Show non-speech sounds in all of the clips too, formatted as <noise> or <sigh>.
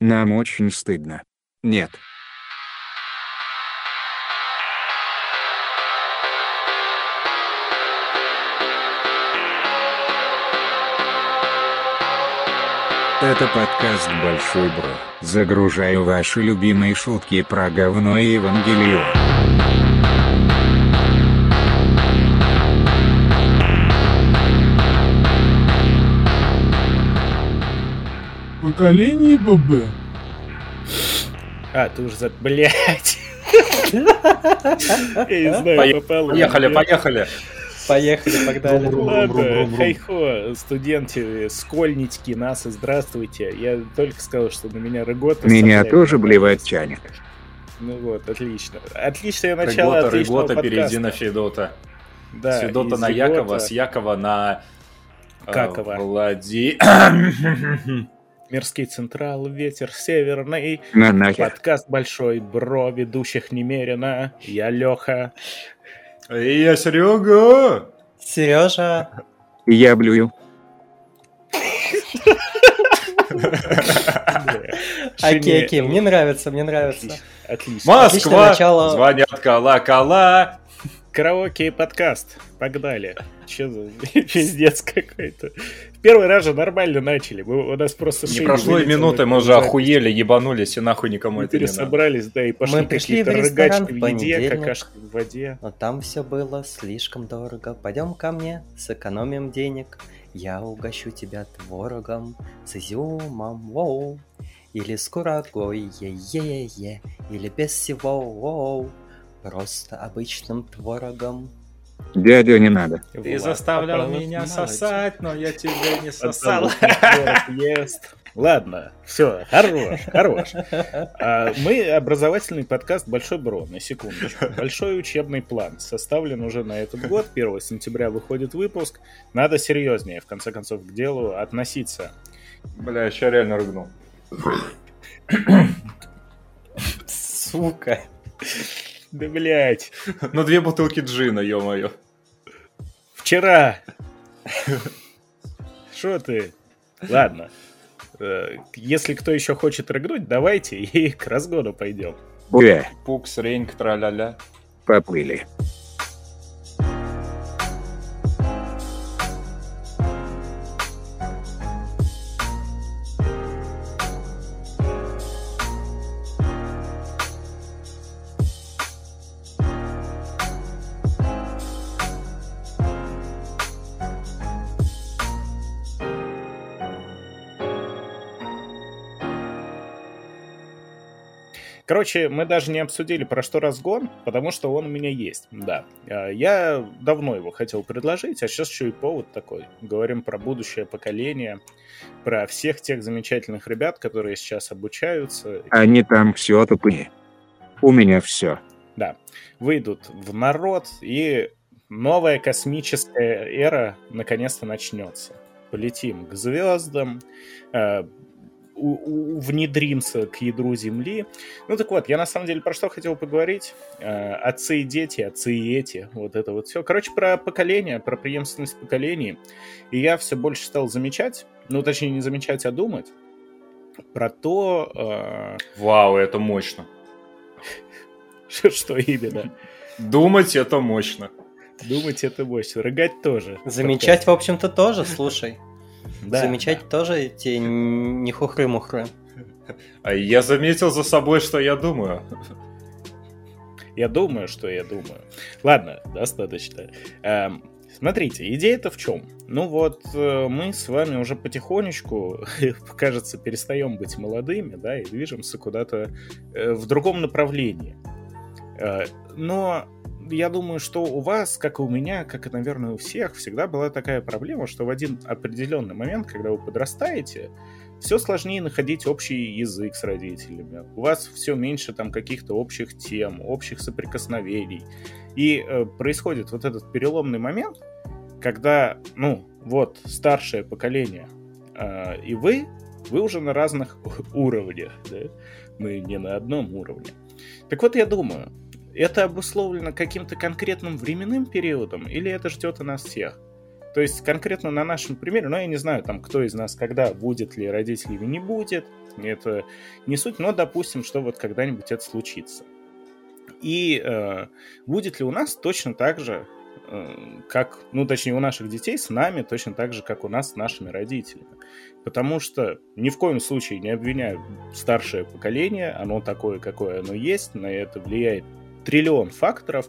Нам очень стыдно. Нет. Это подкаст «Большой Бро». Загружаю ваши любимые шутки про говно и Евангелие. Поколение ББ. А, ты уже за... Блять. <laughs> Я не знаю, попал. Поехали, поехали. Поехали, погнали. Ладно, хайхо, студенты, школьнички, нас, здравствуйте. Я только сказал, что на меня рыгота. Меня тоже блевать тянет. Ну вот, отлично. Отличное начало Рыгота, отличного Рыгота, перейди на Федота. Да, С Федота на. Якова, с Якова на... э, Какова. Влади... <clears throat> <clears throat> Мирский Централ, ветер северный. На нахер. Подкаст большой, бро, ведущих немерено. Я Леха. И я Серега! Сережа, Я блюю. окей, окей, мне нравится, мне нравится. Отлично. Москва! Звонят колокола! Караоке и подкаст. Погнали. Че за <laughs> пиздец какой-то. В Первый раз же нормально начали. Мы, у нас просто Не прошло и минуты, мы уже охуели, ебанулись, и нахуй никому Мы это не надо. пересобрались, да, и пошли Мы пришли какие-то в ресторан рыгачки в еде, какашки в воде. Но там все было слишком дорого. Пойдем ко мне, сэкономим денег. Я угощу тебя творогом с изюмом, воу. Или с курагой, е-е-е. Или без всего, воу. Просто обычным творогом. Дядя, не надо. Ты Влад заставлял Попалов, меня сосать, но я тебя не сосал. Ладно, все, хорош, хорош. А, мы образовательный подкаст «Большой Бро», на секундочку. Большой учебный план составлен уже на этот год. 1 сентября выходит выпуск. Надо серьезнее, в конце концов, к делу относиться. Бля, я ща реально рыгнул. Сука. Да, блядь, Ну, две бутылки джина, ё-моё. вчера. Что ты? Ладно. Э, Если кто еще хочет рыгнуть, давайте и к разгону пойдем. Пукс, реньк, тра-ля-ля. поплыли. Короче, мы даже не обсудили, про что разгон, потому что он у меня есть, да. А, Я давно его хотел предложить, а сейчас еще и повод такой. Говорим про будущее поколение, про всех тех замечательных ребят, которые сейчас обучаются, Они там все тупые. У меня все. да, выйдут в народ, и новая космическая эра наконец-то начнется. Полетим к звездам, у- внедримся к ядру Земли. Ну так вот, я на самом деле про что хотел поговорить. Э, отцы и дети, отцы и эти, вот это вот все. Короче, про поколение, про преемственность поколений. И я все больше стал замечать, ну точнее не замечать, а думать про то, э, Вау, это мощно. <laughs> что именно. Думать это мощно. Думать это мощно, рыгать тоже. Замечать, в общем-то, тоже, слушай. Да, Замечать тоже те не хухры-мухры. А я заметил за собой, что я думаю. Я думаю, что я думаю. Ладно, достаточно. Эм, смотрите, идея-то в чем? Ну вот, э, мы с вами уже потихонечку, <laughs> кажется, перестаем быть молодыми, да, и движемся куда-то э, в другом направлении. Э, но я думаю, что у вас, как и у меня, как и, наверное, у всех, всегда была такая проблема, что в один определенный момент, когда вы подрастаете, все сложнее находить общий язык с родителями. У вас все меньше там каких-то общих тем, общих соприкосновений. И э, происходит вот этот переломный момент, когда, ну, вот, старшее поколение, э, и вы, вы уже на разных <laughs> уровнях, да? Мы не на одном уровне. Так вот, я думаю, это обусловлено каким-то конкретным временным периодом, или это ждет и нас всех? То есть конкретно на нашем примере, ну, я не знаю, там, кто из нас когда будет ли родителями, не будет, это не суть, но допустим, что вот когда-нибудь это случится. И э, будет ли у нас точно так же, э, как, ну, точнее, у наших детей с нами точно так же, как у нас с нашими родителями. Потому что ни в коем случае не обвиняю старшее поколение, оно такое, какое оно есть, на это влияет триллион факторов,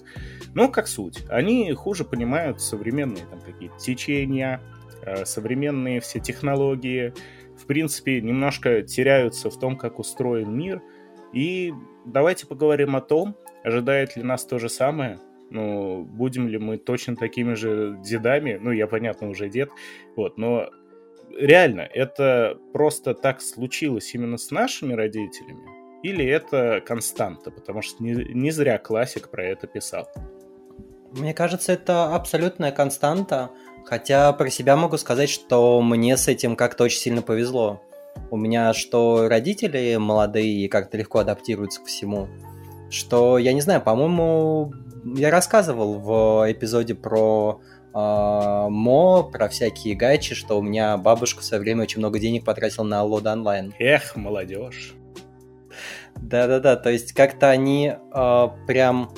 но как суть. Они хуже понимают современные там какие-то течения, э, современные все технологии, в принципе, немножко теряются в том, как устроен мир. И давайте поговорим о том, ожидает ли нас то же самое, ну, будем ли мы точно такими же дедами, ну, я, понятно, уже дед, вот, но реально, это просто так случилось именно с нашими родителями, или это константа, потому что не, не зря классик про это писал. Мне кажется, это абсолютная константа, хотя про себя могу сказать, что мне с этим как-то очень сильно повезло. У меня что родители молодые как-то легко адаптируются к всему, что, я не знаю, по-моему, я рассказывал в эпизоде про э, МО, про всякие гайчи, что у меня бабушка в свое время очень много денег потратила на лода онлайн. Эх, молодежь. Да-да-да, то есть как-то они э, прям...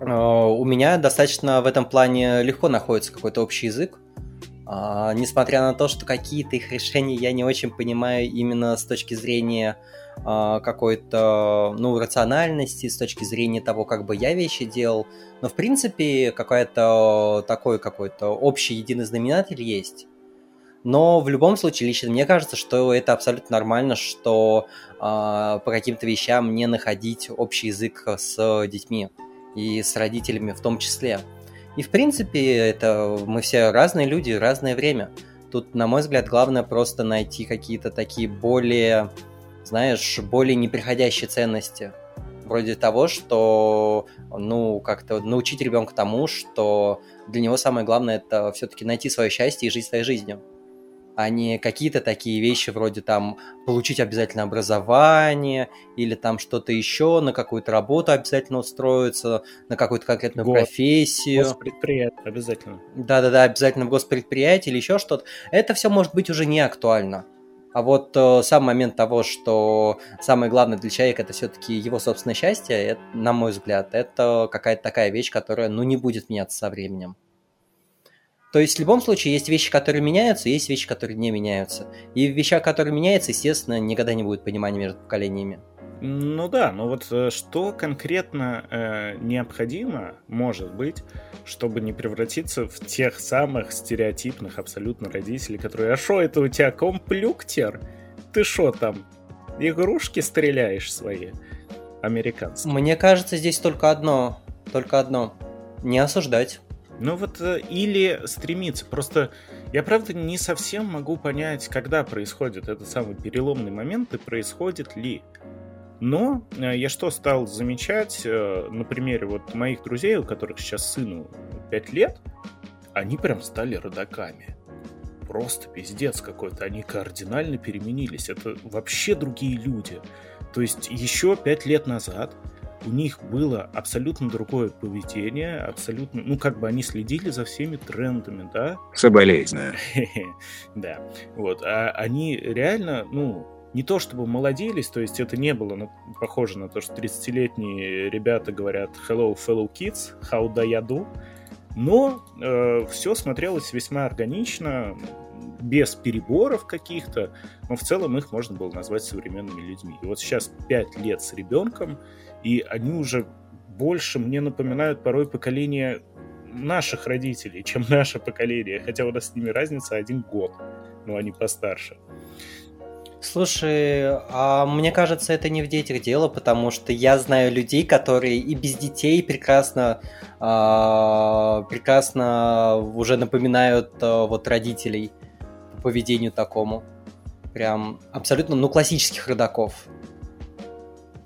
Э, у меня достаточно в этом плане легко находится какой-то общий язык, э, несмотря на то, что какие-то их решения я не очень понимаю именно с точки зрения э, какой-то, ну, рациональности, с точки зрения того, как бы я вещи делал, но в принципе какой-то такой какой-то общий единый знаменатель есть. Но в любом случае, лично мне кажется, что это абсолютно нормально, что э, по каким-то вещам не находить общий язык с детьми и с родителями в том числе. И в принципе, это мы все разные люди, разное время. Тут, на мой взгляд, главное просто найти какие-то такие более, знаешь, более неприходящие ценности. Вроде того, что, ну, как-то научить ребенка тому, что для него самое главное это все-таки найти свое счастье и жить своей жизнью а не какие-то такие вещи вроде там получить обязательно образование или там что-то еще, на какую-то работу обязательно устроиться, на какую-то конкретную Гос, профессию. Госпредприятие обязательно. Да-да-да, обязательно в госпредприятие или еще что-то. Это все может быть уже не актуально. А вот э, сам момент того, что самое главное для человека это все-таки его собственное счастье, это, на мой взгляд, это какая-то такая вещь, которая ну не будет меняться со временем. То есть в любом случае есть вещи, которые меняются, есть вещи, которые не меняются. И в вещах, которые меняются, естественно, никогда не будет понимания между поколениями. Ну да, но вот э, что конкретно э, необходимо, может быть, чтобы не превратиться в тех самых стереотипных абсолютно родителей, которые «А шо это у тебя комплюктер? Ты шо там, игрушки стреляешь свои?» Американские. Мне кажется, здесь только одно, только одно. Не осуждать. Ну вот э, или стремиться. Просто я, правда, не совсем могу понять, когда происходит этот самый переломный момент и происходит ли. Но э, я что стал замечать э, на примере вот моих друзей, у которых сейчас сыну 5 лет, они прям стали родаками. Просто пиздец какой-то. Они кардинально переменились. Это вообще другие люди. То есть еще 5 лет назад у них было абсолютно другое поведение, абсолютно, ну, как бы они следили за всеми трендами, да? Соболезную. <laughs> Да, вот, а они реально, ну, не то чтобы молодились, то есть это не было на, похоже на то, что 30-летние ребята говорят «Hello, fellow kids, how do you do?», но э, все смотрелось весьма органично, без переборов каких-то, но в целом их можно было назвать современными людьми. И вот сейчас 5 лет с ребенком, и они уже больше мне напоминают порой поколение наших родителей, чем <laughs> наше поколение, хотя у нас с ними разница один год, но они постарше. Слушай, а мне кажется, это не в детях дело, потому что я знаю людей, которые и без детей прекрасно, э, прекрасно уже напоминают э, вот родителей по поведению такому. Прям абсолютно, ну, классических родаков.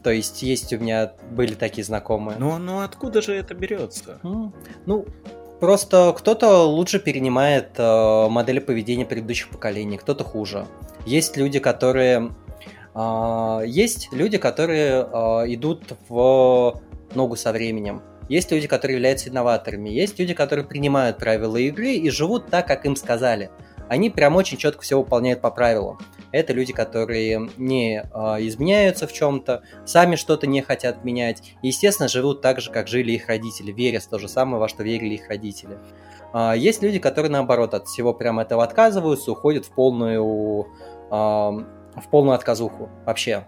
То есть есть у меня были такие знакомые. Ну, ну откуда же это берется? Ну, просто кто-то лучше перенимает э, модели поведения предыдущих поколений, кто-то хуже. Есть люди, которые э, есть люди, которые э, идут в ногу со временем. есть люди, которые являются инноваторами, есть люди, которые принимают правила игры и живут так, как им сказали. Они прям очень четко все выполняют по правилам. Это люди, которые не э, изменяются в чем-то, сами что-то не хотят менять. И, естественно, живут так же, как жили их родители, веря в то же самое, во что верили их родители. Э, есть люди, которые, наоборот, от всего прямо этого отказываются, уходят в полную, э, в полную отказуху вообще.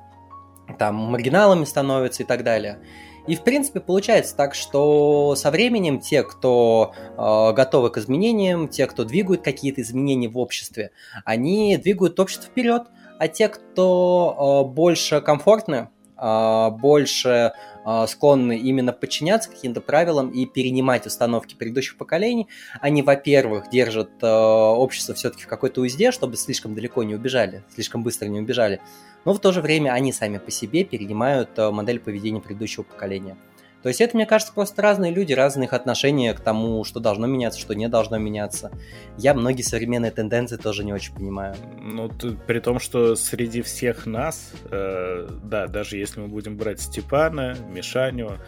Там маргиналами становятся и так далее. И, в принципе, получается так, что со временем те, кто э, готовы к изменениям, те, кто двигают какие-то изменения в обществе, они двигают общество вперед, а те, кто э, больше комфортны, э, больше э, склонны именно подчиняться каким-то правилам и перенимать установки предыдущих поколений, они, во-первых, держат э, общество все-таки в какой-то узде, чтобы слишком далеко не убежали, слишком быстро не убежали, но в то же время они сами по себе перенимают э, модель поведения предыдущего поколения. То есть это, мне кажется, просто разные люди, разные их отношения к тому, что должно меняться, что не должно меняться. Я многие современные тенденции тоже не очень понимаю. Ну, при том, что среди всех нас, э, да, даже если мы будем брать Степана, Мишаню,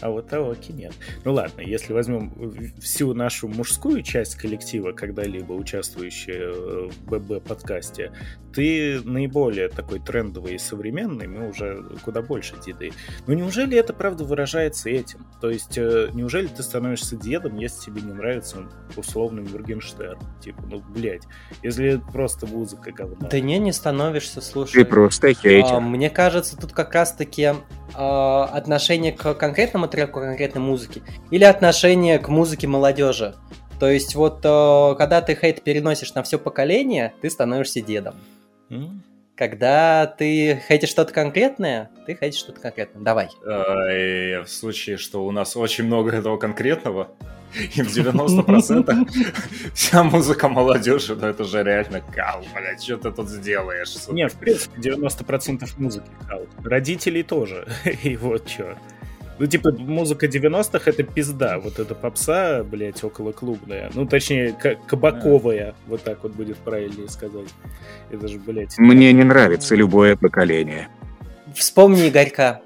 а вот Аоки нет. Ну ладно, если возьмем всю нашу мужскую часть коллектива, когда-либо участвующую в ББ-подкасте, ты наиболее такой трендовый и современный, мы уже куда больше деды. Но неужели это правда выражается этим? То есть, э, неужели ты становишься дедом, если тебе не нравится условный Моргенштерн? Типа, ну, блядь, если просто музыка говно. Да не, не становишься, слушай. Ты просто хейтер. А, мне кажется, тут как раз-таки а, отношение к конкретному треку, конкретной музыке, или отношение к музыке молодежи. То есть вот а, когда ты хейт переносишь на все поколение, ты становишься дедом. Mm. Когда ты хейтишь что-то конкретное, ты хейтишь что-то конкретное. Давай. в случае, что у нас очень много этого конкретного, и в 90% <laughs> вся музыка молодежи, ну это же реально кал, блядь, что ты тут сделаешь? Не, в принципе, 90% музыки кал. Родителей тоже. <laughs> И вот что. Ну, типа, музыка 90-х это пизда. Вот эта попса, блядь, около клубная. Ну, точнее, кабаковая. Вот так вот будет правильнее сказать. Это же, блядь... Мне не нравится любое поколение. Вспомни Игорька.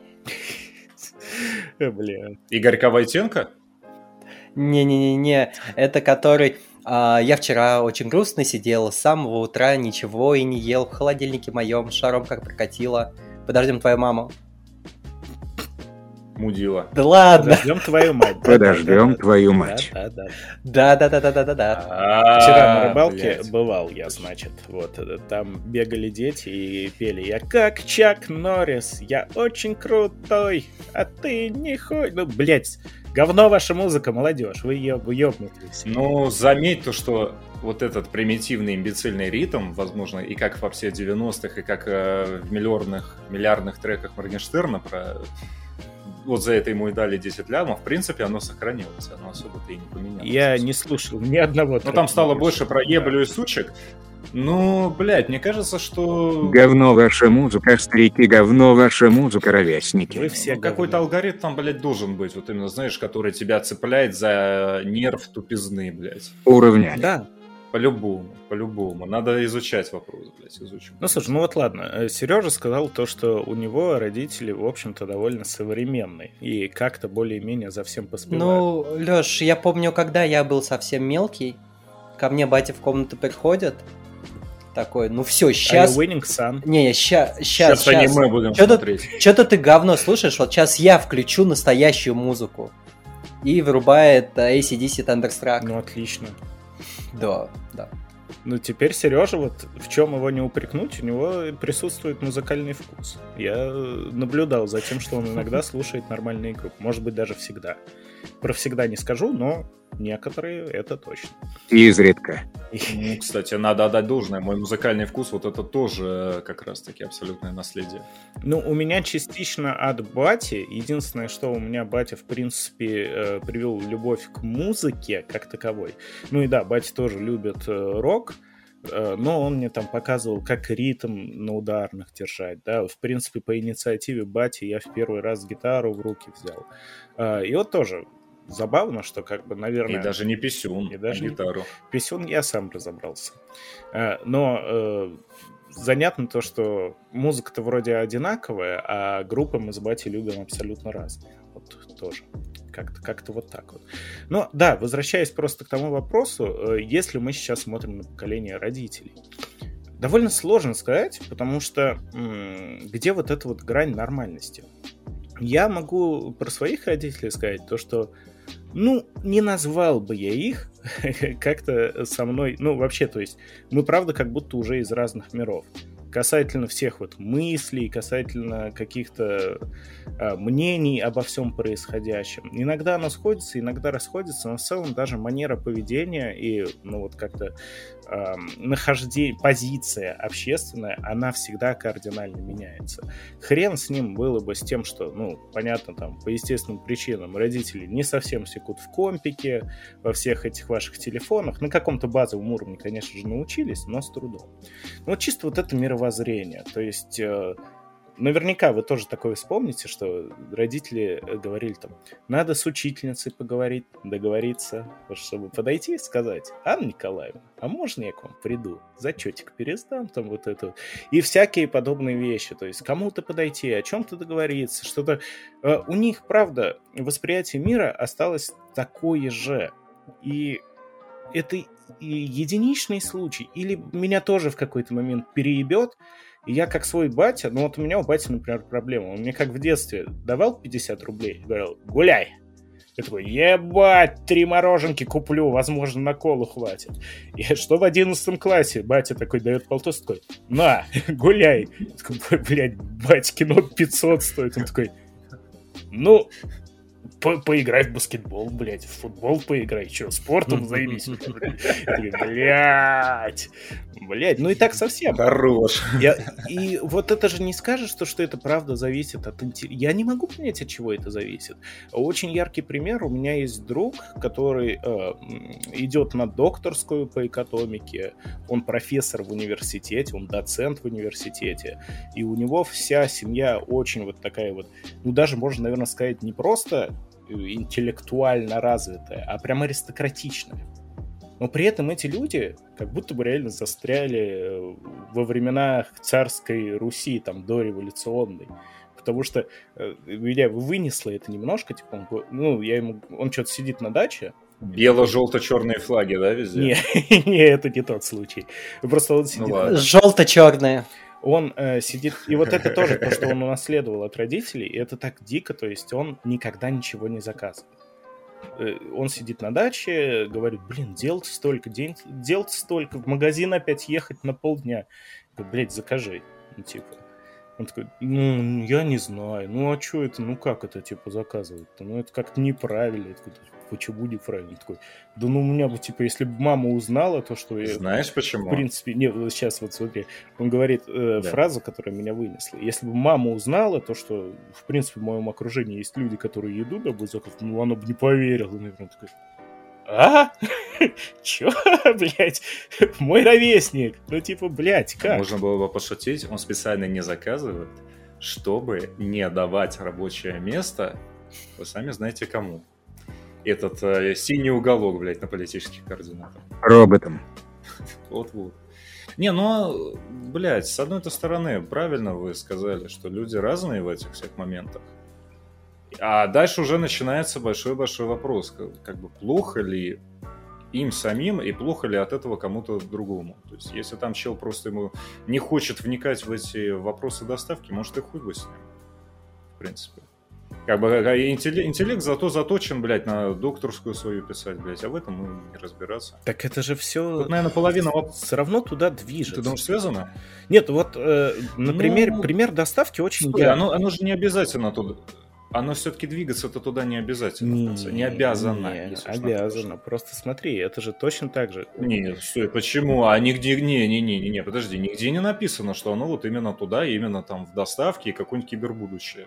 <laughs> Бля. Игорька Войтенко? Не-не-не-не, это который... А, я вчера очень грустно сидел, с самого утра ничего и не ел в холодильнике моем, шаром как прокатило. Подождем твою маму. Мудила. Да ладно. Подождем твою мать. Подождем твою мать. Да, да, да, да, да, да, да. Вчера на рыбалке бывал я, значит. Вот э, там бегали дети и пели. Я как Чак Норрис, я очень крутой, а ты не хоть. Ну, блядь, Говно ваша музыка, молодежь, вы еб, ёбнутые. Ну, заметь то, что вот этот примитивный имбецильный ритм, возможно, и как во все 90-х, и как э, в миллиардных, миллиардных треках Моргенштерна про вот за это ему и дали 10 лямов, в принципе, оно сохранилось, оно особо-то и не поменялось. Я не слушал ни одного. Но там стало больше про еблю и сучек, ну, блядь, мне кажется, что... Говно ваша музыка, старики, говно ваша музыка, ровесники. Вы все ну, какой-то алгоритм там, блядь, должен быть, вот именно, знаешь, который тебя цепляет за нерв тупизны, блядь. Уровня. Да, по-любому, по-любому. Надо изучать вопрос, блядь, изучим. Ну, слушай, ну вот ладно. Э, Сережа сказал то, что у него родители, в общем-то, довольно современные. И как-то более-менее за всем поспевают. Ну, Леш, я помню, когда я был совсем мелкий, ко мне батя в комнату приходит, такой, ну все, сейчас... Winning Sun? Не, сейчас, сейчас, сейчас. аниме будем что смотреть. Что-то ты говно слушаешь, вот сейчас я включу настоящую музыку. И вырубает ACDC Thunderstruck. Ну, отлично. Да, да. Ну, теперь Сережа, вот в чем его не упрекнуть, у него присутствует музыкальный вкус. Я наблюдал за тем, что он иногда слушает нормальные группы. Может быть, даже всегда. Про всегда не скажу, но некоторые это точно. Изредка. <laughs> Ну, кстати, надо отдать должное. Мой музыкальный вкус, вот это тоже э, как раз-таки абсолютное наследие. Ну, у меня частично от бати. Единственное, что у меня батя, в принципе, э, привел любовь к музыке как таковой. Ну и да, батя тоже любит э, рок, но он мне там показывал, как ритм на ударных держать, да, в принципе, по инициативе Бати я в первый раз гитару в руки взял. И вот тоже забавно, что как бы, наверное... И даже не писюн, и даже а гитару. Писюн я сам разобрался. Э, но э, занятно то, что музыка-то вроде одинаковая, а группы мы с Бати любим абсолютно разные. Вот тоже. Как-то как вот так вот. Но да, возвращаясь просто к тому вопросу, э, если мы сейчас смотрим на поколение родителей, довольно сложно сказать, потому что где вот эта вот грань нормальности? Я могу про своих родителей сказать то, что ну, не назвал бы я их <laughs> как-то со мной, ну, вообще, то есть, мы, правда, как будто уже из разных миров касательно всех вот мыслей, касательно каких-то э, мнений обо всем происходящем. Иногда оно сходится, иногда расходится, но в целом даже манера поведения и, ну вот как-то э, нахождение, позиция общественная, она всегда кардинально меняется. Хрен с ним было бы с тем, что, ну, понятно, там, по естественным причинам родители не совсем секут в компике, во всех этих ваших телефонах, на каком-то базовом уровне, конечно же, научились, но с трудом. Ну, вот чисто вот это мировоззрение, то есть э, наверняка вы тоже такое вспомните, что родители э, говорили там, надо с учительницей поговорить, договориться, чтобы подойти и сказать, Анна Николаевна, а можно я к вам приду, зачетик пересдам, там вот это, и всякие подобные вещи, то есть кому-то подойти, о чем-то договориться, что-то. Э, у них, правда, восприятие мира осталось такое же, и это единичный случай, или меня тоже в какой-то момент переебет, и я как свой батя, ну вот у меня у бати, например, проблема. Он мне как в детстве давал 50 рублей, говорил, гуляй. Я такой, ебать, три мороженки куплю, возможно, на колу хватит. И что в одиннадцатом классе батя такой дает полтос, такой, на, <laughs> гуляй. Я такой, блядь, бать, кино 500 стоит. Он такой, ну, по поиграй в баскетбол, блядь, в футбол поиграй, что, спортом <laughs> займись, блядь, блядь, ну и так совсем. Хорош. Я, и вот это же не скажешь, что, что это правда зависит от интеллекта. Я не могу понять, от чего это зависит. Очень яркий пример. У меня есть друг, который э, идет на докторскую по экономике. Он профессор в университете, он доцент в университете. И у него вся семья очень вот такая вот, ну даже можно, наверное, сказать, не просто интеллектуально развитая, а прям аристократичная. Но при этом эти люди как будто бы реально застряли э, во временах царской Руси, там, дореволюционной. Потому что э, меня вынесло это немножко, типа, он, ну, я ему, он что-то сидит на даче, Бело-желто-черные флаги, да, везде? Не, <laughs> не, это не тот случай. Просто он сидит... Ну, Желто-черные он э, сидит, и вот это тоже то, что он <laughs> унаследовал от родителей, и это так дико, то есть он никогда ничего не заказывает. Э, он сидит на даче, говорит, блин, делать столько, день, делать столько, в магазин опять ехать на полдня. Говорит, блядь, закажи. Ну, типа. Он такой, ну, я не знаю, ну, а что это, ну, как это, типа, заказывать-то? Ну, это как-то неправильно. Я такой, почему неправильно? Такой, да ну у меня бы, типа, если бы мама узнала то, что я... Знаешь почему? В принципе, не, сейчас вот смотри, он говорит э, да. фразу, которая меня вынесла. Если бы мама узнала то, что, в принципе, в моем окружении есть люди, которые еду добавят заказ, ну она бы не поверила. Наверное, такой, а? <laughs> Чё, <laughs> блядь? Мой ровесник. Ну, типа, блядь, как? Можно было бы пошутить, он специально не заказывает, чтобы не давать рабочее место, вы сами знаете кому этот э, синий уголок, блядь, на политических координатах. Роботом. Вот-вот. Не, ну, блядь, с одной стороны, правильно вы сказали, что люди разные в этих всех моментах. А дальше уже начинается большой-большой вопрос, как, как бы плохо ли им самим и плохо ли от этого кому-то другому. То есть, если там чел просто ему не хочет вникать в эти вопросы доставки, может и хуй бы с ним, в принципе. Как бы интеллект, интеллект зато заточен, блядь, на докторскую свою писать, блядь, а в этом ну, не разбираться. Так это же все... Тут, наверное, половина... Все равно туда движется. Ты думаешь, связано? Нет, вот, э, например, ну, пример доставки очень... Стой, оно, оно же не обязательно туда... Оно все-таки двигаться-то туда не обязательно. Не, не обязано. Не, обязано. Просто смотри, это же точно так же. Не, стой, почему? А нигде, не, не, не, не, не, подожди, нигде не написано, что оно вот именно туда, именно там в доставке и какое-нибудь кибербудущее.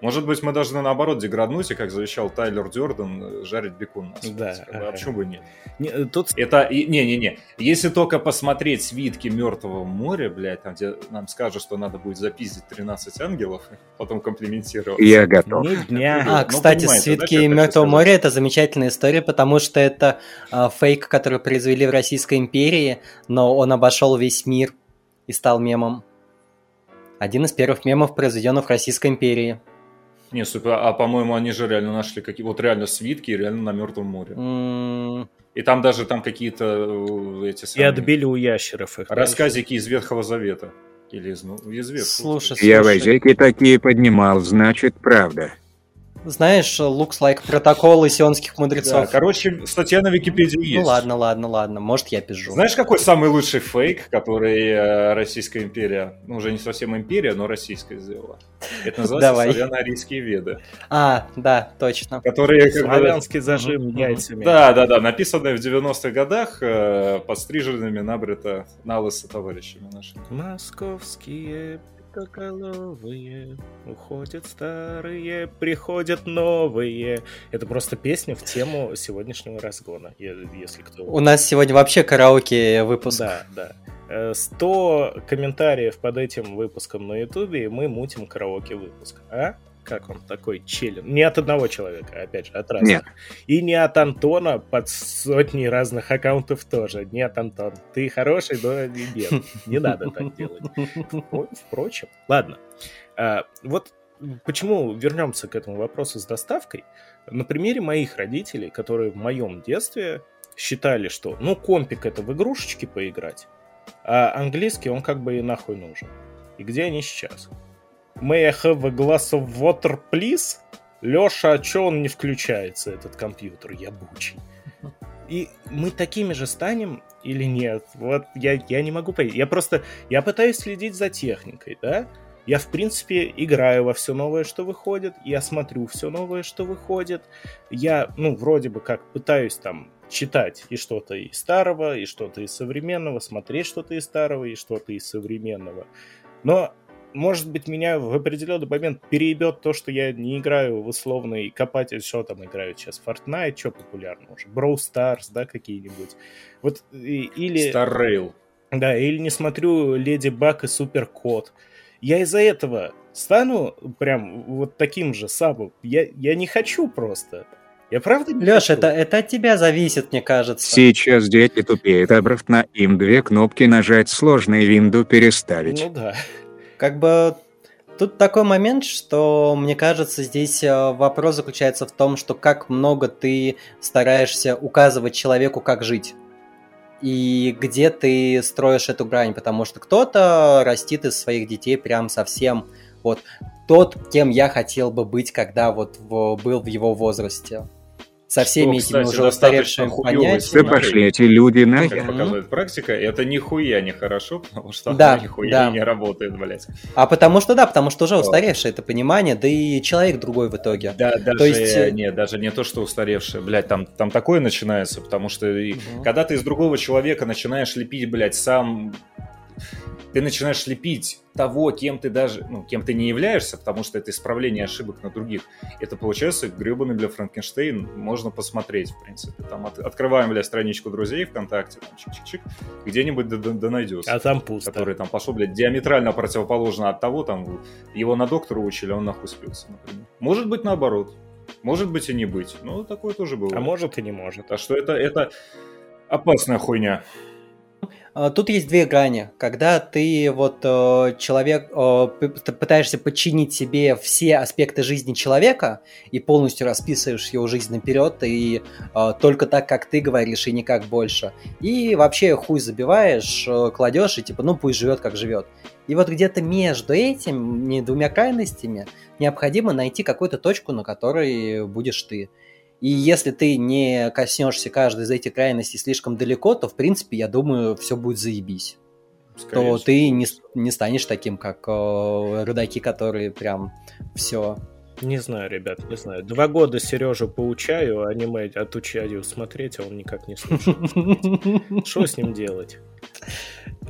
Может быть, мы должны наоборот деграднуть, и как завещал Тайлер Дёрден, жарить бекон на Да. А почему бы нет? Не, э, тут... Это, не-не-не, если только посмотреть свитки Мертвого моря, блядь, там, где нам скажут, что надо будет запиздить 13 ангелов, <laughs> потом комплиментировать. Я готов. дня. А, ну, кстати, свитки да, Мертвого моря это замечательная история, потому что это э, фейк, который произвели в Российской империи, но он обошел весь мир и стал мемом. Один из первых мемов, произведенных в Российской империи. Не, супер, а по-моему, они же реально нашли какие вот реально свитки реально на Мертвом море. М, И там даже там какие-то э, эти И самые отбили у ящеров их. рассказики из Ветхого Завета. Или из, ну, из Ветхого. Слушай, Я слушай. вазеки такие поднимал, значит правда. Знаешь, looks like протоколы сионских Да, мудрецов. короче, статья на Википедии есть. ну ладно, ладно, ладно. Может, я пизжу. Знаешь, какой самый лучший фейк, который э, Российская империя, ну уже не совсем империя, но российская сделала? Это называется Давай. славяно-арийские веды, А, да, точно. которые как бы- Славянский зажим Мгм, яйцами. Да, да, да, написанные в 90-х годах, э, подстриженными набрито на лысо товарищами нашими. Московские пятоголовые, уходят старые, приходят новые. Это просто песня в тему сегодняшнего разгона, если кто... У нас сегодня вообще караоке выпуск. Да, да. Э, 100 комментариев под этим выпуском на Ютубе, и мы мутим караоке выпуск. А? Как он такой челлендж? Не от одного человека, опять же, от разных. Нет. И не от Антона под сотни разных аккаунтов тоже. Нет, Антон, ты хороший, но не- нет. Не надо так делать. Впрочем, ладно. А, Вот почему вернемся к этому вопросу с доставкой. На примере моих родителей, которые в моем детстве считали, что ну компик это в игрушечки поиграть, а английский он как бы и нахуй нужен. И где они сейчас? May I have a glass of water, please? Леша, а чё он не включается, этот компьютер ебучий? И мы такими же станем или нет? Вот я, я не могу понять. Я просто, я пытаюсь следить за техникой, да? Я, в принципе, играю во все новое, что выходит. Я смотрю все новое, что выходит. Я, ну, вроде бы как пытаюсь там читать и что-то из старого, и что-то из современного, смотреть что-то из старого, и что-то из современного. Но, может быть, меня в определенный момент переебет то, что я не играю в условный копатель, что там играют сейчас, Fortnite, что популярно уже, Brawl Stars, да, какие-нибудь. Вот, и- или... Star Rail. Да, или не смотрю Леди Баг и Супер Кот. Я из-за этого стану прям вот таким же самым. Я, я не хочу просто. Я правда не Леш, хочу. это, это от тебя зависит, мне кажется. Сейчас дети тупеют, обрав на им две кнопки нажать сложно и винду переставить. Ну да. Как бы тут такой момент, что мне кажется, здесь э, вопрос заключается в том, что как много ты стараешься указывать человеку, как жить. И где ты строишь эту грань, потому что кто-то растит из своих детей прям совсем вот тот, кем я хотел бы быть, когда вот в- был в его возрасте. Со всеми Что, этими кстати, уже устаревшими Да понятиями. сценарий. пошли эти люди Как нахер. показывает практика, это нихуя не хорошо, <laughs> потому что Да, оно нихуя да. не работает, блядь. А потому что да, потому что уже Да. устаревшее это понимание, да и человек другой в итоге. Да, даже, есть, э, не, даже не то, что устаревшее, блядь, там, там такое начинается, потому что Мгм. когда ты из другого человека начинаешь лепить, блядь, сам, ты начинаешь лепить того, кем ты даже, ну, кем ты не являешься, потому что это исправление ошибок на других. Это получается гребаный, бля, Франкенштейн, можно посмотреть, в принципе. Там от- открываем, бля, страничку друзей ВКонтакте, там, чик-чик-чик, где-нибудь да, да- да найдется. А там пусто. который там пошел, блядь, диаметрально противоположно от того, там, его на доктора учили, он нахуй спился, например. Может быть, наоборот. Может быть и не быть. Но такое тоже бывает. А может и не может. Так что это, это опасная хуйня. А, Тут есть две грани. Когда ты вот э, человек э, пытаешься подчинить себе все аспекты жизни человека и полностью расписываешь его жизнь наперед и э, только так, как ты говоришь, и никак больше. И вообще хуй забиваешь, кладешь и типа, ну пусть живет, как живет. И вот где-то между этими двумя крайностями необходимо найти какую-то точку, на которой будешь ты. И если ты не коснешься каждой из этих крайностей слишком далеко, то, в принципе, я думаю, все будет заебись. Скорее то всего. ты не, не станешь таким, как э, родаки, которые прям все. Не знаю, ребят, не знаю. Два года Сережу поучаю, аниме отучаю смотреть, а он никак не слушает. <laughs> Что с ним делать?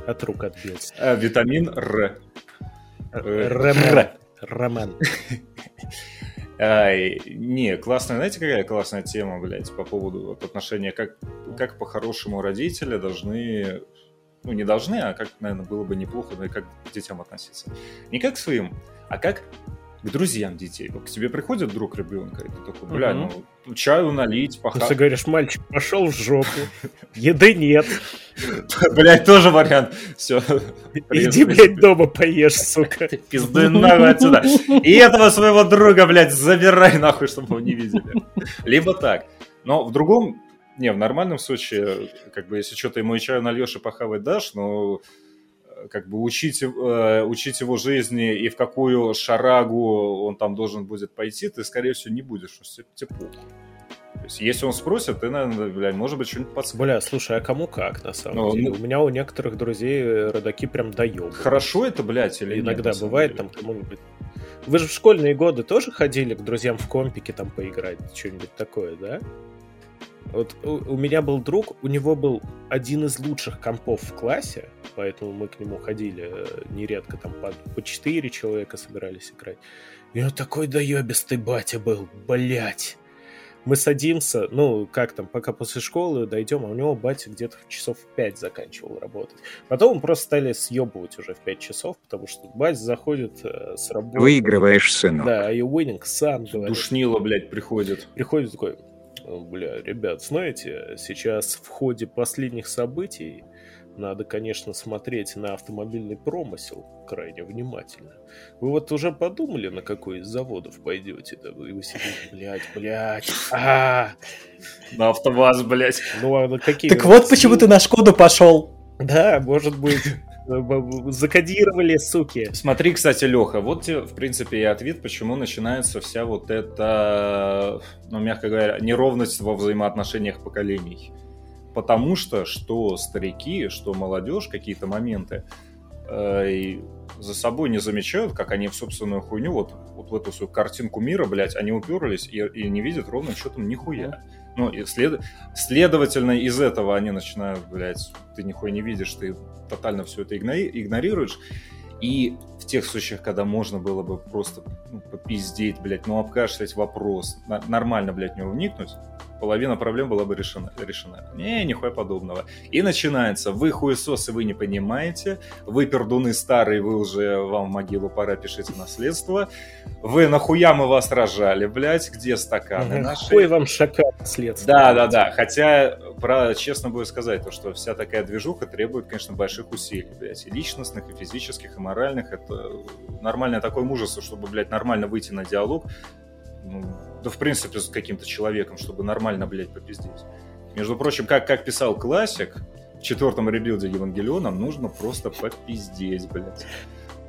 От рук отбился. А, витамин Р. Э, Роман. Роман. Ай, не, классная, знаете, какая классная тема, блядь, по поводу вот, отношения, как, как по-хорошему родители должны, ну, не должны, а как, наверное, было бы неплохо, ну, и как к детям относиться. Не как к своим, а как к друзьям детей. Вот к тебе приходит друг ребенка, и ты такой, бля, ну, чаю налить, поха... Ты говоришь, мальчик, пошел в жопу, <laughs> еды нет. <laughs> Блять, тоже вариант. Все. Иди, блядь, дома поешь, сука. <laughs> Пиздуй нахуй отсюда. И этого своего друга, блядь, забирай нахуй, чтобы его не видели. Либо так. Но в другом, не, в нормальном случае, как бы, если что-то ему и чаю нальешь и похавать дашь, но как бы учить, э, учить его жизни и в какую шарагу он там должен будет пойти, ты, скорее всего, не будешь, похуй. То есть, если он спросит, ты, наверное, блядь, может быть, что-нибудь подскажешь. Бля, слушай, а кому как, на самом ну, деле? Ну... У меня у некоторых друзей э, родаки прям доебывают. Хорошо это, блядь, или Иногда нет, бывает там кому-нибудь... Вы же в школьные годы тоже ходили к друзьям в компике там поиграть, что-нибудь такое, да? Вот у, у меня был друг, у него был один из лучших компов в классе, поэтому мы к нему ходили э, нередко, там по, по 4 человека собирались играть. И он такой доебистый батя был, блять. Мы садимся, ну, как там, пока после школы дойдем, а у него батя где-то часов в 5 заканчивал работать. Потом мы просто стали съебывать уже в 5 часов, потому что батя заходит э, с работы. Выигрываешь, сынок. Да, и winning сан говорит. Душнило, блядь, приходит. Приходит такой, бля, ребят, знаете, сейчас в ходе последних событий надо, конечно, смотреть на автомобильный промысел крайне внимательно. Вы вот уже подумали, на какой из заводов пойдете? Да вы сидите, блядь, блядь, а На автоваз, блядь. Ну, а на какие? Так вот почему ты на Шкоду пошел. Да, может быть. Закодировали, суки. Смотри, кстати, Леха, вот тебе, в принципе, и ответ, почему начинается вся вот эта, ну, мягко говоря, неровность во взаимоотношениях поколений. Потому что, что старики, что молодежь, какие-то моменты, э, за собой не замечают, как они в собственную хуйню, вот, вот в эту свою картинку мира, блядь, они уперлись и, и не видят ровным счетом нихуя. Ну, и след... следовательно, из этого они начинают, блядь, ты нихуя не видишь, ты тотально все это игнори... игнорируешь. И в тех случаях, когда можно было бы просто ну, попиздеть, блядь, ну, обкашлять вопрос, нормально, блядь, него вникнуть, половина проблем была бы решена. решена. Не, нихуя подобного. И начинается. Вы хуесосы, вы не понимаете. Вы пердуны старые, вы уже, вам в могилу пора, пишите наследство. Вы нахуя мы вас рожали, блядь, где стаканы наши? Хуй вам шакал наследство. Да, да, да. Хотя, про, честно будет сказать, то, что вся такая движуха требует, конечно, больших усилий, блядь, и личностных, и физических, и моральных. Это нормальное такое мужество, чтобы, блядь, нормально выйти на диалог. Ну, да, в принципе, с каким-то человеком, чтобы нормально, блядь, попиздеть. Между прочим, как, как писал классик, в четвертом ребилде Евангелиона нужно просто попиздеть, блядь.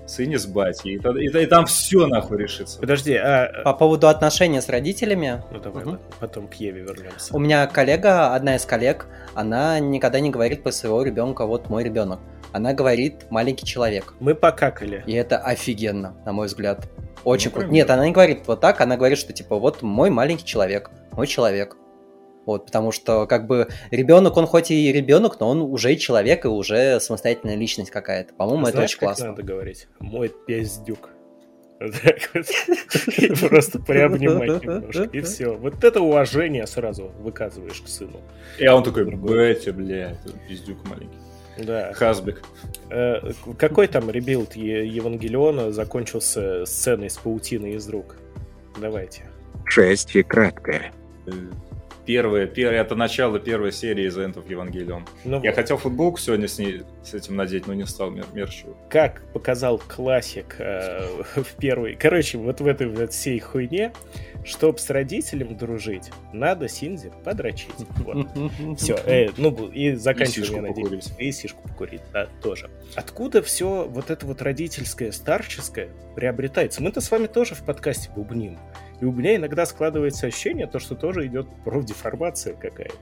Сыне с батей. И, и, и там все нахуй решится. Подожди, а... По поводу отношений с родителями... Ну давай, угу. потом к Еве вернемся. У меня коллега, одна из коллег, она никогда не говорит про своего ребенка, вот мой ребенок. Она говорит маленький человек. Мы покакали. И это офигенно, на мой взгляд. Очень ну, круто. Нет, она не говорит вот так, она говорит, что типа вот мой маленький человек, мой человек. Вот, потому что как бы ребенок, он хоть и ребенок, но он уже и человек, и уже самостоятельная личность какая-то. По-моему, это очень классно. надо говорить? Мой пиздюк. <laughs> Просто приобнимать немножко, и все. Вот это уважение сразу выказываешь к сыну. И он такой, Бетя, блядь, пиздюк маленький. Да. Хазбек. Э, какой там ребилд Евангелиона закончился сценой с паутиной из рук? Давайте. Шесть и краткое. Э, первое, первое, это начало первой серии из End of Evangelion. Ну, Я вот. хотел футболку сегодня с, ней, с этим надеть, но не стал мер мерчу. Как показал классик э, <laughs> в первой... Короче, вот в этой вот всей хуйне Чтоб с родителем дружить, надо Синзи подрочить. <laughs> Вот. Все. Э, ну, и заканчиваем, я надеюсь. И сишку покурить, да, тоже. Откуда все вот это вот родительское, старческое приобретается? Мы-то с вами тоже в подкасте бубним. И у меня иногда складывается ощущение, то, что тоже идет профдеформация какая-то.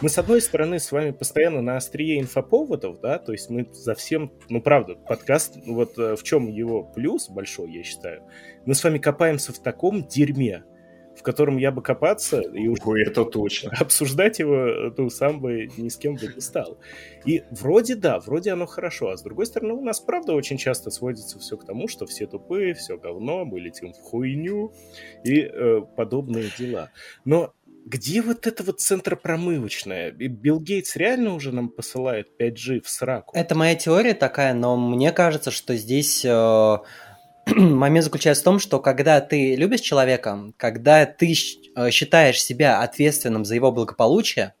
Мы, с одной стороны, с вами постоянно на острие инфоповодов, да, то есть мы за всем, ну, правда, подкаст, вот э, в чем его плюс большой, я считаю, мы с вами копаемся в таком дерьме, в котором я бы копаться и уж Ой, это точно. <laughs> обсуждать его, ну, сам бы ни с кем бы не стал. И вроде да, вроде оно хорошо, а с другой стороны у нас, правда, очень часто сводится все к тому, что все тупые, все говно, мы летим в хуйню и э, подобные дела. Но где вот это вот центропромывочное? Билл Гейтс реально уже нам посылает 5G в сраку? Это моя теория такая, но мне кажется, что здесь... Э <clears throat> момент заключается в том, что когда ты любишь человека, когда ты э, считаешь себя ответственным за его благополучие,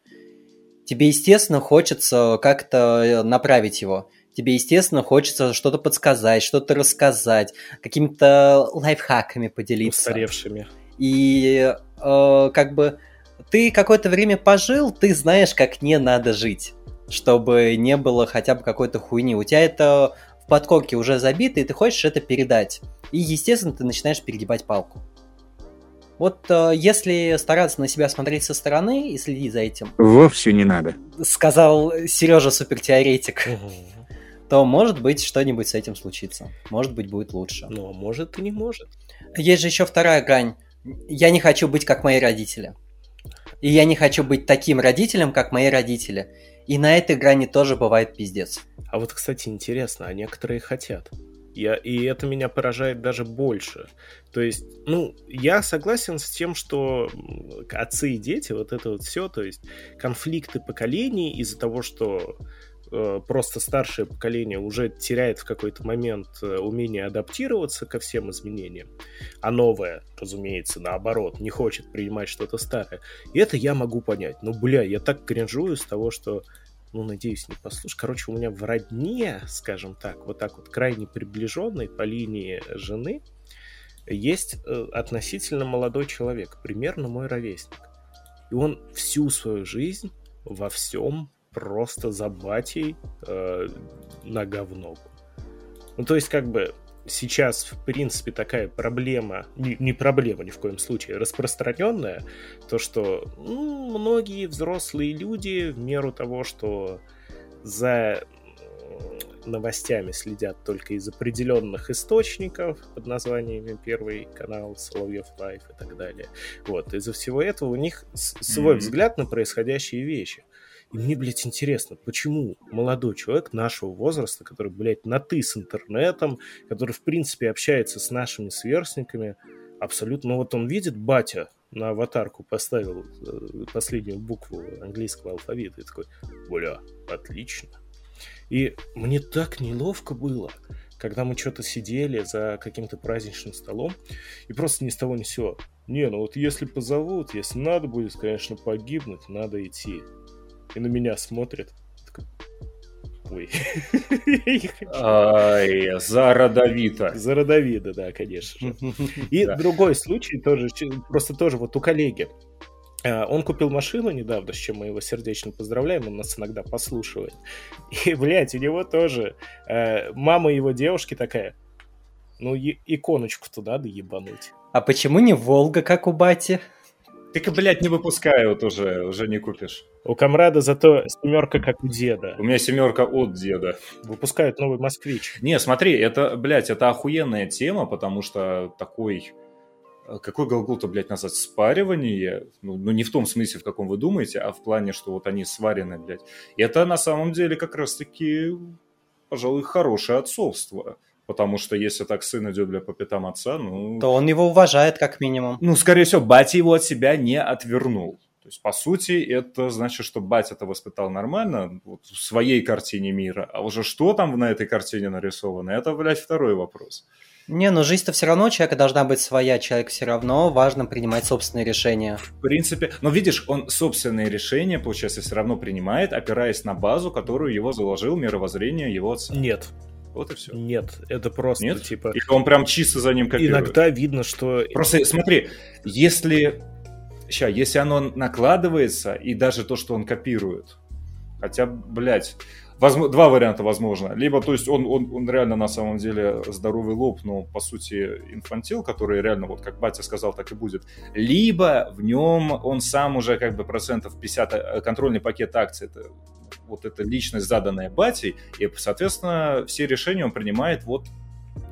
тебе, естественно, хочется как-то э, направить его. Тебе, естественно, хочется что-то подсказать, что-то рассказать, какими-то лайфхаками поделиться. Устаревшими. И э, как бы ты какое-то время пожил, ты знаешь, как не надо жить, чтобы не было хотя бы какой-то хуйни. У тебя это в подкорке уже забито, и ты хочешь это передать. И, естественно, ты начинаешь перегибать палку. Вот э, если стараться на себя смотреть со стороны и следить за этим, Вовсе не надо. сказал Сережа супертеоретик, <laughs> то может быть что-нибудь с этим случится. Может быть будет лучше. Ну, а может и не может. Есть же еще вторая грань. Я не хочу быть как мои родители. И я не хочу быть таким родителем, как мои родители. И на этой грани тоже бывает пиздец. А вот, кстати, интересно, а некоторые хотят. Я, и это меня поражает даже больше. То есть, ну, я согласен с тем, что отцы и дети, вот это вот все, то есть конфликты поколений из-за того, что просто старшее поколение уже теряет в какой-то момент э, умение адаптироваться ко всем изменениям, а новое, разумеется, наоборот, не хочет принимать что-то старое. И это я могу понять. Но, бля, я так кринжую с того, что ну, надеюсь, не послушаешь. Короче, у меня в родне, скажем так, вот так вот крайне приближенной по линии жены, есть э, относительно молодой человек, примерно мой ровесник. И он всю свою жизнь во всем просто за батей э, на говно. Ну, то есть, как бы, сейчас, в принципе, такая проблема, не, не проблема ни в коем случае, распространенная, то, что ну, многие взрослые люди в меру того, что за новостями следят только из определенных источников под названиями Первый канал, Соловьев Live и так далее. Вот, из-за всего этого у них свой Мгм. взгляд на происходящие вещи. И мне, блядь, интересно, почему молодой человек нашего возраста, который, блядь, на «ты» с интернетом, который, в принципе, общается с нашими сверстниками, абсолютно... Ну вот он видит батя на аватарку поставил э, последнюю букву английского алфавита и такой, бля, отлично. И мне так неловко было, когда мы что-то сидели за каким-то праздничным столом, и просто ни с того ни с сего. Не, ну вот если позовут, если надо будет, конечно, погибнуть, надо идти. И на меня смотрит. Ой. <laughs> Ай, за родовито. За родовида, да, конечно же. И другой случай тоже, просто тоже вот у коллеги. А, Он купил машину недавно, с чем мы его сердечно поздравляем, он нас иногда послушивает. И, <laughs> блядь, у него тоже э, мама его девушки такая, ну, иконочку-то надо ебануть. А почему не Волга, как у бати? Так, блядь, не выпускают уже, уже не купишь. У комрада зато семерка, как у деда. У меня семерка от деда. Выпускают новый москвич. Не, смотри, это, блядь, это охуенная тема, потому что такой... э, Какой глагол-то, блядь, назвать? Спаривание? Ну, ну, не в том смысле, в каком вы думаете, а в плане, что вот они сварены, блядь. И это на самом деле как раз-таки, пожалуй, хорошее отцовство. Потому что если так сын идет, бля, по пятам отца, ну... То он его уважает, как минимум. Ну, скорее всего, батя его от себя не отвернул. То есть, по сути, это значит, что батя это воспитал нормально вот, в своей картине мира. А уже что там на этой картине нарисовано, это, блядь, второй вопрос. Не, ну жизнь-то все равно, у человека должна быть своя, человек все равно важно принимать собственные решения. В принципе, но видишь, он собственные решения, получается, все равно принимает, опираясь на базу, которую его заложил мировоззрение его отца. Нет, Вот и все. нет, это просто Нет? типа... Или он прям чисто за ним копирует? Иногда видно, что... Просто смотри, если... Ща, если оно накладывается, и даже то, что он копирует, хотя, блядь, возможно, два варианта возможно. Либо, то есть, он, он, он реально на самом деле здоровый лоб, но, по сути, инфантил, который реально, вот как батя сказал, так и будет. Либо в нем он сам уже как бы процентов 50, э, контрольный пакет акций, это вот эта личность, заданная батей, и, соответственно, все решения он принимает вот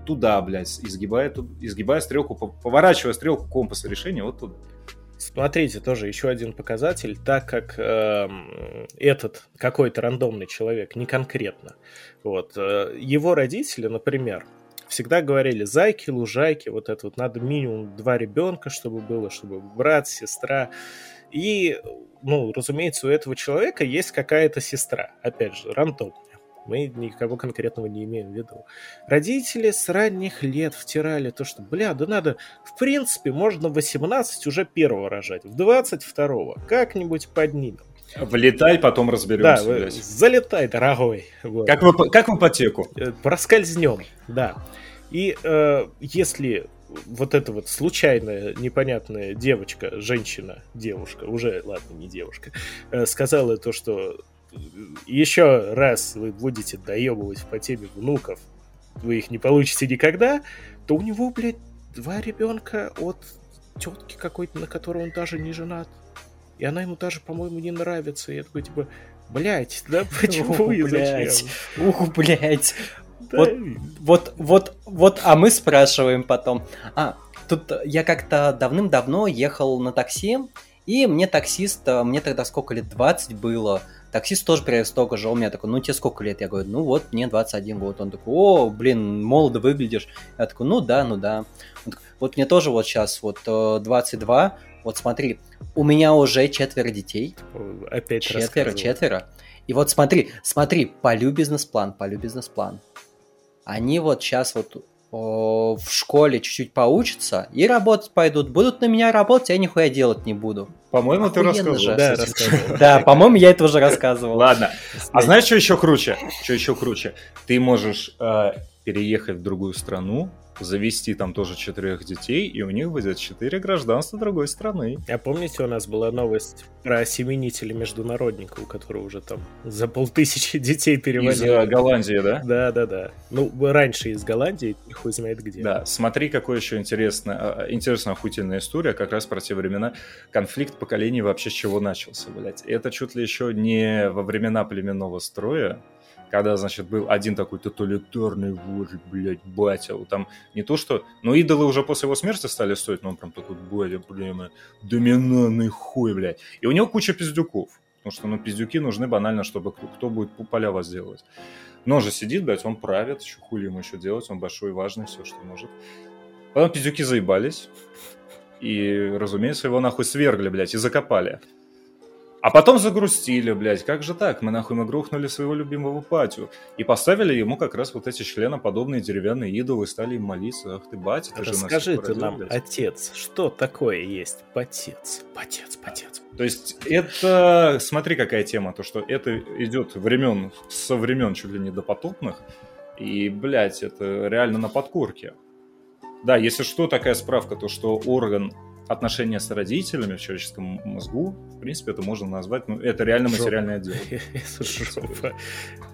туда, блядь, изгибая, изгибая стрелку, по- поворачивая стрелку компаса решения вот туда. Смотрите, тоже еще один показатель, так как эм, этот какой-то рандомный человек, не конкретно, вот, э, его родители, например, всегда говорили, зайки, лужайки, вот это вот, надо минимум два ребенка, чтобы было, чтобы брат, сестра, и, ну, разумеется, у этого человека есть какая-то сестра, опять же, рандомная. Мы никого конкретного не имеем в виду. Родители с ранних лет втирали то, что, бля, да надо, в принципе, можно в 18 уже первого рожать, в 22-го, как-нибудь поднимем. Влетай, потом Да, разберемся, вы- блядь. залетай, дорогой. Вот. Как, в, как в ипотеку. Э, проскользнем, да. И э, если вот эта вот случайная, непонятная девочка, женщина, девушка, уже, ладно, не девушка, э, сказала то, что еще раз вы будете доебывать по теме внуков, вы их не получите никогда, то у него, блядь, два ребенка от тетки какой-то, на которой он даже не женат. И она ему даже, по-моему, не нравится. И я такой, типа, блядь, да <laughs> почему и блядь. зачем? Ух, блядь. Да, Вот- Вот, вот, вот, а мы спрашиваем потом. А, тут я как-то давным-давно ехал на такси, и мне таксист, э, мне тогда сколько лет, 20 было, таксист тоже примерно столько же, он меня такой, ну тебе сколько лет? Я говорю, ну вот, мне 21 год. Он такой, о, блин, молодо выглядишь. Я такой, ну да, ну да. Он такой, вот мне тоже вот сейчас вот э, 22, вот смотри, у меня уже четверо детей, Опять Четверо, четверо. И вот смотри, смотри, полю бизнес-план, полю бизнес-план. Они вот сейчас вот в школе чуть-чуть поучатся и работать пойдут. Будут на меня работать, я нихуя делать не буду. По-моему, ты рассказывал. же. Да, рассказывал. Да, по-моему, я это уже рассказывал. Ладно. А знаешь, что еще круче? Что еще круче? Ты можешь э, переехать в другую страну, завести там тоже четырех детей, и у них будет четыре гражданства другой страны. А помните, у нас была новость про осеменителя международника, у которого уже там за полтысячи детей Из перевозили? э, Голландии, да? Да, да, да. Ну, раньше из Голландии, хуй знает где. Да, смотри, какая еще интересная, э, интересная охуительная история, как раз про те времена. Конфликт поколений вообще с чего начался, блядь. Это чуть ли еще не во времена племенного строя, когда, значит, был один такой тоталитарный вождь, блядь, батя. Вот Там не то что... Ну, идолы уже после его смерти стали стоить, но он прям такой, батя, блин, доминантный хуй, блядь. И у него куча пиздюков. Потому что, ну, пиздюки нужны банально, чтобы кто, кто будет поля возделывать. Но он же сидит, блядь, он правит, еще хули ему еще делать, он большой, важный, все, что может. Потом пиздюки заебались. И, разумеется, его нахуй свергли, блядь, и закопали. А потом загрустили, блядь, как же так? Мы нахуй мы грохнули своего любимого патю. И поставили ему как раз вот эти членоподобные деревянные идолы, стали им молиться. Ах ты, батя, ты же нас Расскажи ты породил, нам, блядь». отец, что такое есть потец? Потец, потец. То есть это, смотри, какая тема, то что это идет времен, со времен чуть ли не допотопных, и, блядь, это реально на подкорке. Да, если что, такая справка, то что орган отношения с родителями в человеческом мозгу, в принципе, это можно назвать, ну, это реально Жопа. материальное дело. <laughs> Жопа.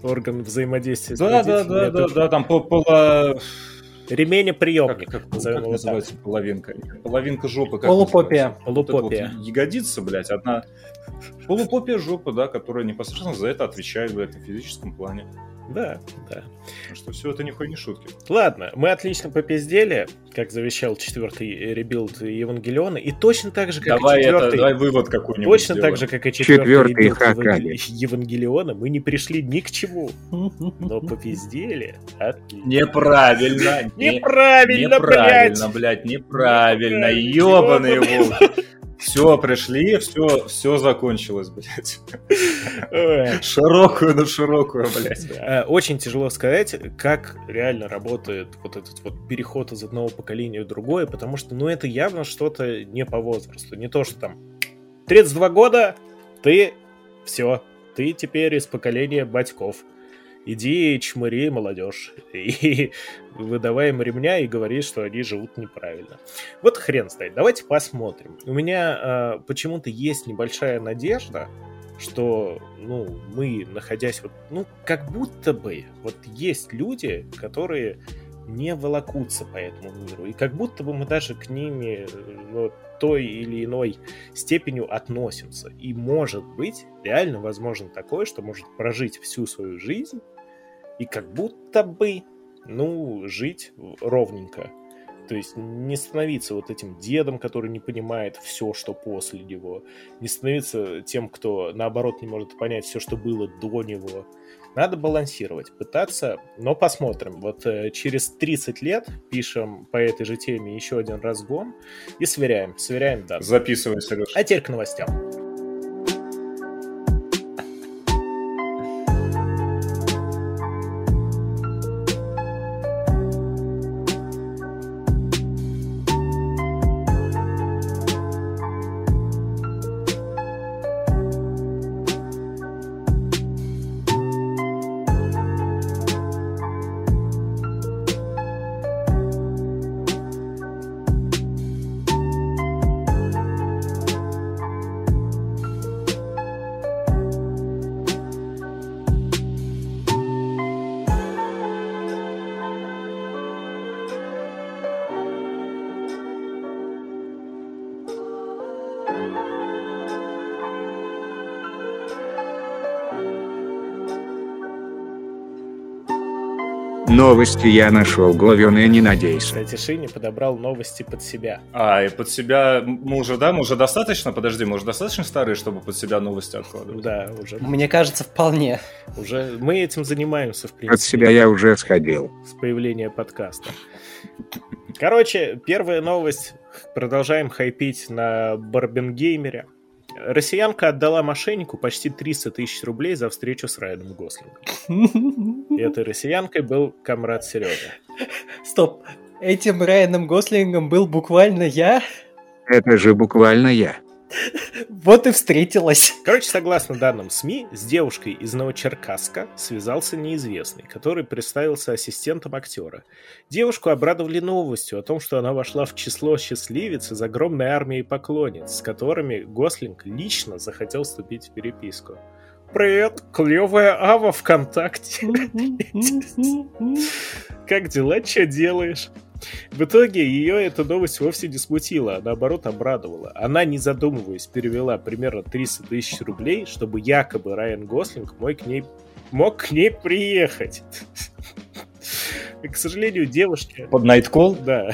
Орган взаимодействия с Да, да, родителями. да, да, Это да, там по- пола... Ремень-приемник, Как, как- назовем как его так. называется половинка? Половинка жопы. как Полупопия. называется? Вот Полупопия. это вот ягодица, блядь, одна... Полупопия жопа, да, которая непосредственно за это отвечает, блядь, на физическом плане. Да, да. Потому что все это нихуя не шутки. Ладно, мы отлично попиздели, как завещал четвертый ребилд Евангелиона, и точно так же, как Давай и это, четвертый... давай вывод какой-нибудь Точно сделаем. так же, как и четвертый, Четвертый ребилд Евангелиона, мы не пришли ни к чему, но <laughs> попиздели. Отлично. Неправильно. не- Неправильно, Неправильно, блядь! блядь, неправильно. Неправильно, Ебаные ёбаные. волки. Все, пришли, все, все закончилось, блядь. Широкую на широкую, блядь. Э, Очень тяжело сказать, как реально работает вот этот вот переход из одного поколения в другое, потому что, ну, это явно что-то не по возрасту. Не то, что там 32 года, ты все, ты теперь из поколения батьков. Иди чмыри молодежь и <laughs> выдавай им ремня и говори, что они живут неправильно. Вот хрен знает. Давайте посмотрим. У меня э, почему-то есть небольшая надежда, что, ну, мы, находясь вот, ну, как будто бы, вот есть люди, которые не волокутся по этому миру, и как будто бы мы даже к ними, ну, той или иной степенью относимся. И может быть, реально возможно такое, что может прожить всю свою жизнь и как будто бы, ну, жить ровненько. То есть не становиться вот этим дедом, который не понимает все, что после него. Не становиться тем, кто, наоборот, не может понять все, что было до него. Надо балансировать, пытаться, но посмотрим. Вот э, через 30 лет пишем по этой же теме еще один разгон и сверяем, сверяем дату. Записывай, Сереж. А теперь к новостям. Новости я нашел говёные, не надейся. Кстати, Шини подобрал новости под себя. А, и под себя мы уже, да, мы уже достаточно, подожди, мы уже достаточно старые, чтобы под себя новости откладывать? Да, уже. Мне кажется, вполне. Уже мы этим занимаемся, в От принципе, себя я уже сходил. с появления подкаста. Короче, первая новость. Продолжаем хайпить на Барбенгеймере. Россиянка отдала мошеннику почти 300 тысяч рублей за встречу с Райаном Гослингом. <laughs> И этой россиянкой был комрад Серега. Стоп. Этим Райаном Гослингом был буквально я. Это же буквально я. Вот и встретилась. Короче, согласно данным СМИ, с девушкой из Новочеркасска связался неизвестный, который представился ассистентом актера. Девушку обрадовали новостью о том, что она вошла в число счастливец из огромной армии поклонниц, с которыми Гослинг лично захотел вступить в переписку. Привет, клевая Ава ВКонтакте. <laughs> Как дела, что делаешь? В итоге ее эта новость вовсе не смутила, а наоборот обрадовала. Она, не задумываясь, перевела примерно 300 тысяч рублей, чтобы якобы Райан Гослинг мог к ней, мог к ней приехать. <laughs> И, к сожалению, девушка... Под Найткол? Да.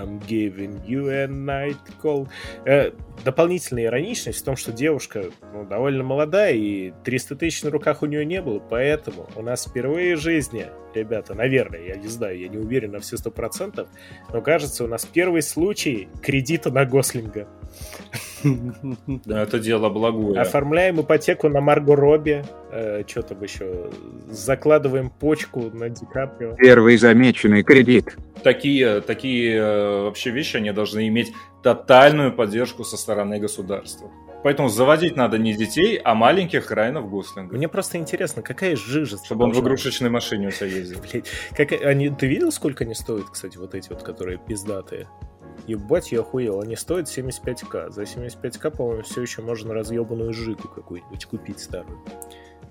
I'm giving you a night call. Э, дополнительная ироничность в том, что девушка ну, довольно молодая, и 300 тысяч на руках у нее не было, поэтому у нас впервые в жизни, ребята, наверное, я не знаю, я не уверен на все сто процентов, но кажется, у нас первый случай кредита на Гослинга. Да, это дело благое. Оформляем ипотеку на Марго Робби, э, что там еще, закладываем почку на Ди Каприо. Первый замеченный кредит. Такие, такие э, вообще вещи, они должны иметь тотальную поддержку со стороны государства. Поэтому заводить надо не детей, а маленьких Райанов Гослинга. Мне просто интересно, какая жижа... Чтобы он в игрушечной машине у тебя ездил. Блять, как они, ты видел, сколько они стоят, кстати, вот эти вот, которые пиздатые? Ебать, я охуел, они стоят 75к. За 75к, по-моему, все еще можно разъебанную жигу какую-нибудь купить старую.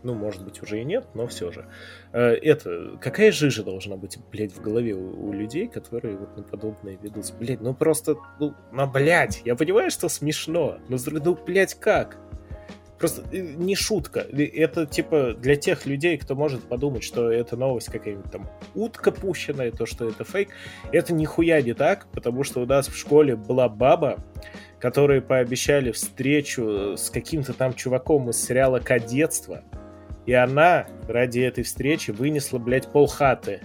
Ну, может быть, уже и нет, но все же. Э, Это, какая жижа должна быть, блядь, в голове у, у людей, которые вот на подобное ведутся? Блядь, ну просто, ну, ну, блядь, я понимаю, что смешно, но, ну, блядь, как? Просто э, не шутка. И Это типа для тех людей, кто может подумать, что это новость какая-нибудь там утка пущенная, то, что это фейк. Это нихуя не так, потому что у нас в школе была баба, которые пообещали встречу с каким-то там чуваком из сериала «Кадетство», и она ради этой встречи вынесла, блядь, полхаты.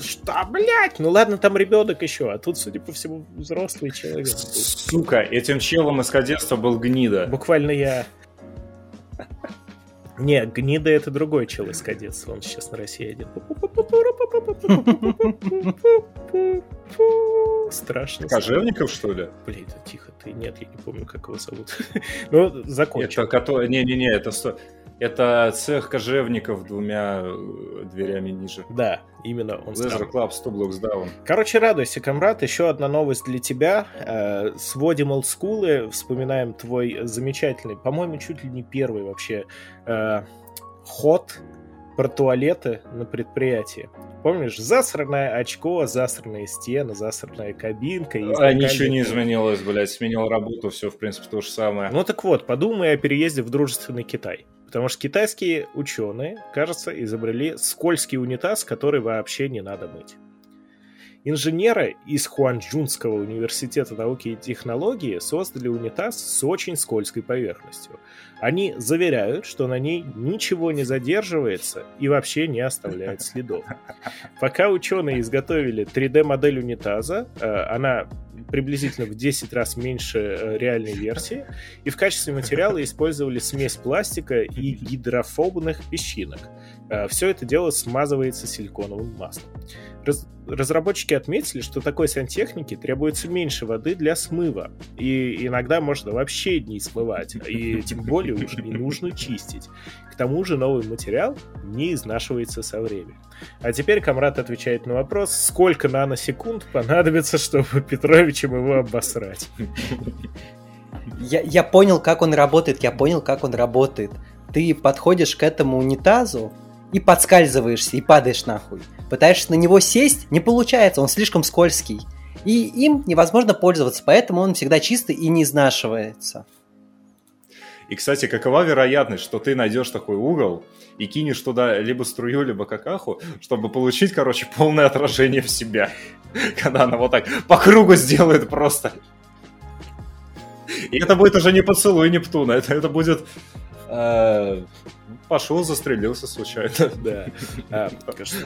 Что, блядь? Ну ладно, там ребенок еще, а тут, судя по всему, взрослый человек. Сука, этим челом из кадетства был гнида. Буквально я. Не, гнида это другой чел из кадетства, он сейчас на России один. Страшно. Кожевников, что ли? Блин, да тихо ты. Нет, я не помню, как его зовут. <laughs> Ну, закончим. Это который... Не-не-не, это... Это цех кожевников двумя э, дверями ниже. Да, именно он Laser. Club, Two Blocks Down. Короче, радуйся, комрад. Еще одна новость для тебя. Э, Сводим олдскулы, вспоминаем твой замечательный, по-моему, чуть ли не первый вообще э, ход про туалеты на предприятии. Помнишь, засранное очко, засранные стены, засранная кабинка. А ничего не изменилось, блядь. Сменил работу, все, в принципе, то же самое. Ну так вот, подумай о переезде в дружественный Китай. Потому что китайские ученые, кажется, изобрели скользкий унитаз, который вообще не надо мыть. Инженеры из Хуанчжунского университета науки и технологии создали унитаз с очень скользкой поверхностью. Они заверяют, что на ней ничего не задерживается и вообще не оставляет следов. <laughs> Пока ученые изготовили 3D-модель унитаза, э, она приблизительно в 10 раз меньше э, реальной версии, и в качестве материала использовали смесь пластика и гидрофобных песчинок. Все это дело смазывается силиконовым маслом. Раз- разработчики отметили, что такой сантехнике требуется меньше воды для смыва, и иногда можно вообще не смывать, и тем более уже не нужно чистить. К тому же новый материал не изнашивается со временем. А теперь Камрад отвечает на вопрос, сколько наносекунд понадобится, чтобы Петровичем его обосрать. Я, я понял, как он работает, я понял, как он работает. Ты подходишь к этому унитазу и подскальзываешься, и падаешь нахуй. Пытаешься на него сесть, не получается, он слишком скользкий. И им невозможно пользоваться, поэтому он всегда чистый и не изнашивается. И, кстати, какова вероятность, что ты найдешь такой угол и кинешь туда либо струю, либо какаху, чтобы получить, короче, полное отражение в себя. <laughs> Когда она вот так по кругу сделает просто. И это будет уже не поцелуй Нептуна, это, это будет... э, пошел, застрелился случайно. <laughs> Да. А,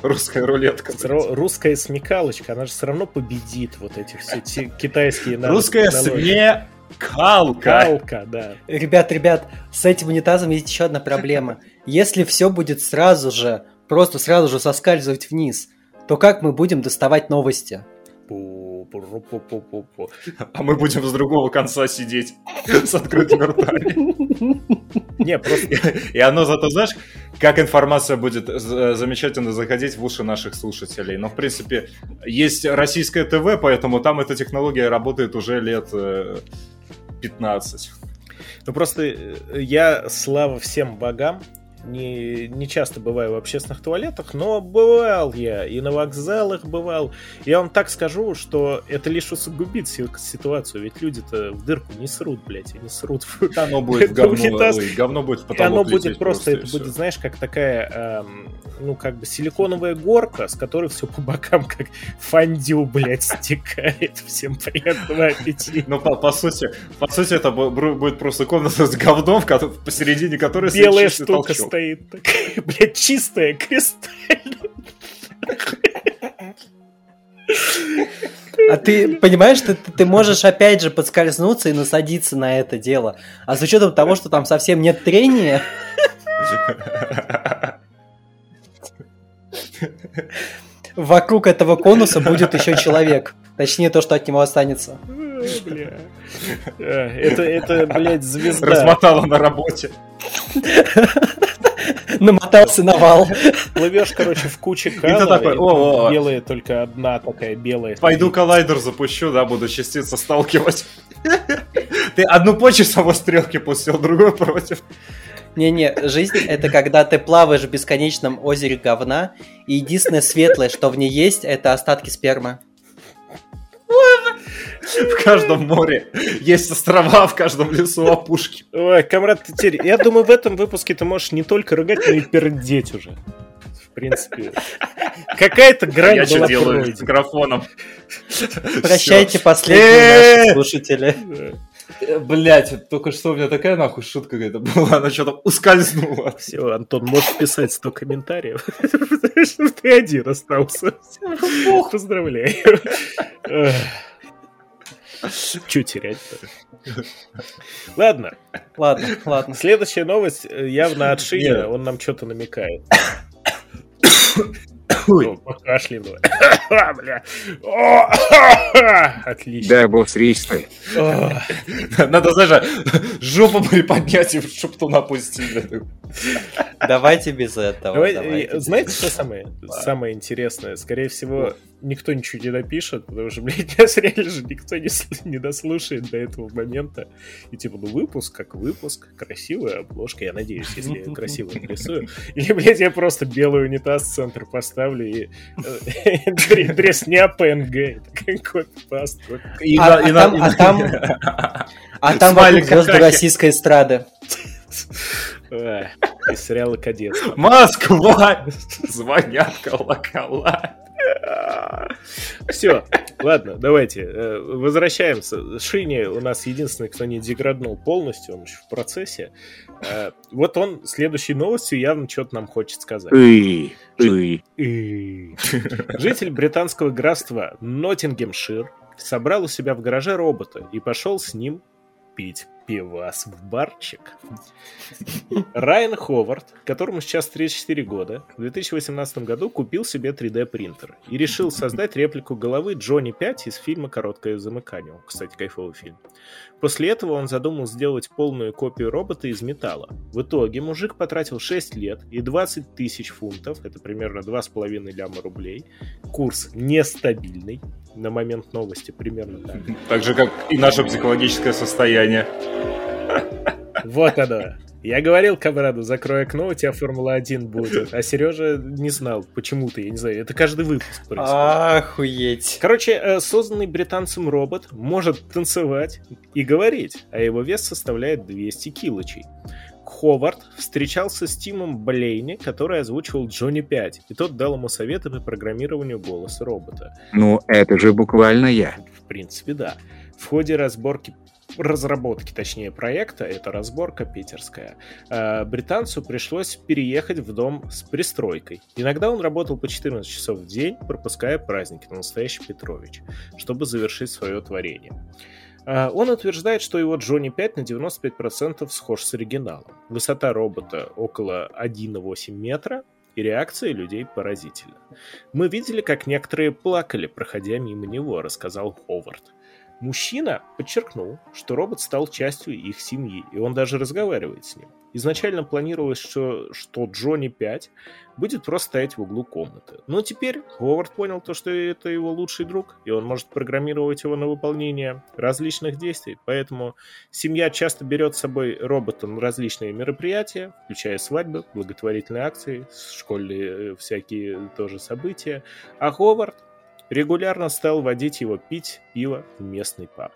Русская рулетка. Русская смекалочка, она же все равно победит вот эти все китайские Русская смекалка. Калка, да. Ребят, ребят, с этим унитазом есть еще одна проблема. Если все будет сразу же, просто сразу же соскальзывать вниз, то как мы будем доставать новости? А мы будем с другого конца сидеть <laughs> с открытыми ртами. Не, просто И оно зато, знаешь, как информация будет з- замечательно заходить в уши наших слушателей. Но, в принципе, есть российское ТВ, поэтому там эта технология работает уже лет э, 15. Ну просто э, я, слава всем богам, не, не часто бываю в общественных туалетах, но бывал я, и на вокзалах бывал. Я вам так скажу, что это лишь усугубит си- ситуацию, ведь люди-то в дырку не срут, блядь, они срут. Оно <laughs> будет в говно, унитаз. ой, говно будет в И потолок оно будет просто, и это будет, знаешь, как такая, эм, ну, как бы силиконовая горка, с которой все по бокам как фондю, блядь, стекает. <laughs> Всем приятного аппетита. Ну, по, по сути, по сути, это будет просто комната с говном, посередине которой Белая штука толчок. Стоит, такая, <laughs> блядь, чистая, кристальная. А ты понимаешь, ты, ты можешь опять же подскользнуться и насадиться на это дело. А с учетом того, что там совсем нет трения, вокруг этого конуса будет еще человек. Точнее, то, что от него останется. Бля. А, Это, это, блядь, звезда. Размотала на работе. Намотался на вал. Плывешь, короче, в куче ты кала, такой, и «О, о, о». белая только одна такая белая. Пойду коллайдер запущу, да, буду частицы сталкивать. Ты одну по часовой стрелке пустил, другой против. Не-не, жизнь это когда ты плаваешь в бесконечном озере говна, и единственное светлое, что в ней есть, это остатки спермы. В каждом море есть острова, в каждом лесу опушки. Ой, комрад, ты теперь... Я думаю, в этом выпуске ты можешь не только рыгать, но и пердеть уже. В принципе, какая-то грань Я что была делаю с микрофоном? Прощайте, последние наши Э! слушатели. Блять, только что у меня такая нахуй шутка какая-то была, она что-то ускользнула. Все, Антон, можешь писать 100 комментариев. <laughs> Потому что Ты один остался. Поздравляю. <laughs> Чё терять-то? Ладно, Ладно, ладно. следующая новость э, явно от Шиня, Нет. он нам что-то намекает. Ой. <laughs> А, бля. О, <laughs> Отлично. Да, Ристы. О, Надо, знаешь, жопу приподнять и в шептун опустить. Давайте без этого. Давай, давайте без знаете, что самое, самое интересное? Скорее всего, никто ничего не напишет, потому что, блядь, нас реально же никто не, не дослушает до этого момента. И типа, ну выпуск как выпуск, красивая обложка, я надеюсь, если я красиво нарисую. Или, блядь, я просто белый унитаз в центр поставлю и э, <laughs> дре- дресня PNG, такой копипаст. А- на- и а на- там- а А <laughs> вокруг звезды российской эстрады. Из сериала «Кадетство». Москва! <laughs> Звонят колокола. Все, ладно, давайте, э, возвращаемся. Шини у нас единственный, кто не деграднул полностью, он еще в процессе. Э, Вот он следующей новостью явно что-то нам хочет сказать. Житель британского графства Ноттингемшир собрал у себя в гараже робота и пошел с ним пить пивас в барчик. Райан Ховард, которому сейчас 34 года, в 2018 году купил себе 3D принтер и решил создать реплику головы Джонни 5 из фильма «Короткое замыкание». Кстати, кайфовый фильм. После этого он задумал сделать полную копию робота из металла. В итоге мужик потратил 6 лет и 20 тысяч фунтов, это примерно 2,5 ляма рублей. Курс нестабильный на момент новости, примерно так. Так же, как и наше психологическое состояние. Вот оно. Я говорил Камраду, закрой окно, у тебя Формула-1 будет. А Сережа не знал почему-то, я не знаю. Это каждый выпуск происходит. Охуеть. Короче, э, созданный британцем робот может танцевать и говорить, а его вес составляет 200 килочей. Ховард встречался с Тимом Блейни, который озвучивал Джонни 5, и тот дал ему советы по программированию голоса робота. Ну, это же буквально я. В принципе, да. В ходе разборки разработки, точнее, проекта, это разборка питерская, э, британцу пришлось переехать в дом с пристройкой. Иногда он работал по 14 часов в день, пропуская праздники на настоящий Петрович, чтобы завершить свое творение. Э, Он утверждает, что его Джонни 5 на 95% схож с оригиналом. Высота робота около 1,8 метра, и реакция людей поразительна. Мы видели, как некоторые плакали, проходя мимо него, рассказал Ховард. Мужчина подчеркнул, что робот стал частью их семьи, и он даже разговаривает с ним. Изначально планировалось, что, что Джонни 5 будет просто стоять в углу комнаты. Но теперь Ховард понял то, что это его лучший друг, и он может программировать его на выполнение различных действий. Поэтому семья часто берет с собой робота на различные мероприятия, включая свадьбы, благотворительные акции, школьные э, всякие тоже события. А Ховард регулярно стал водить его пить пиво в местный паб,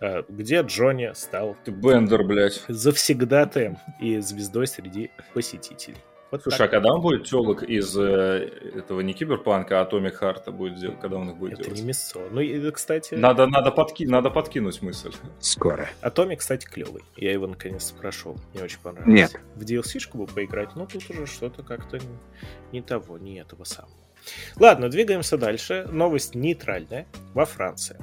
э, где Джонни стал Ты Бендер, блядь. завсегдатаем и звездой среди посетителей. Вот Слушай, так. а когда он будет телок из э, этого не киберпанка, а Атомик Харта будет делать, когда он их будет Это делать? не мясо. Ну, и, кстати, Надо, надо, подки... надо подкинуть мысль. Скоро. Atomic, кстати, клевый. Я его наконец-то прошел. Мне очень понравилось. Нет. В DLC -шку бы поиграть, но тут уже что-то как-то не, не того, не этого самого. Ладно, двигаемся дальше. Новость нейтральная. Во Франции.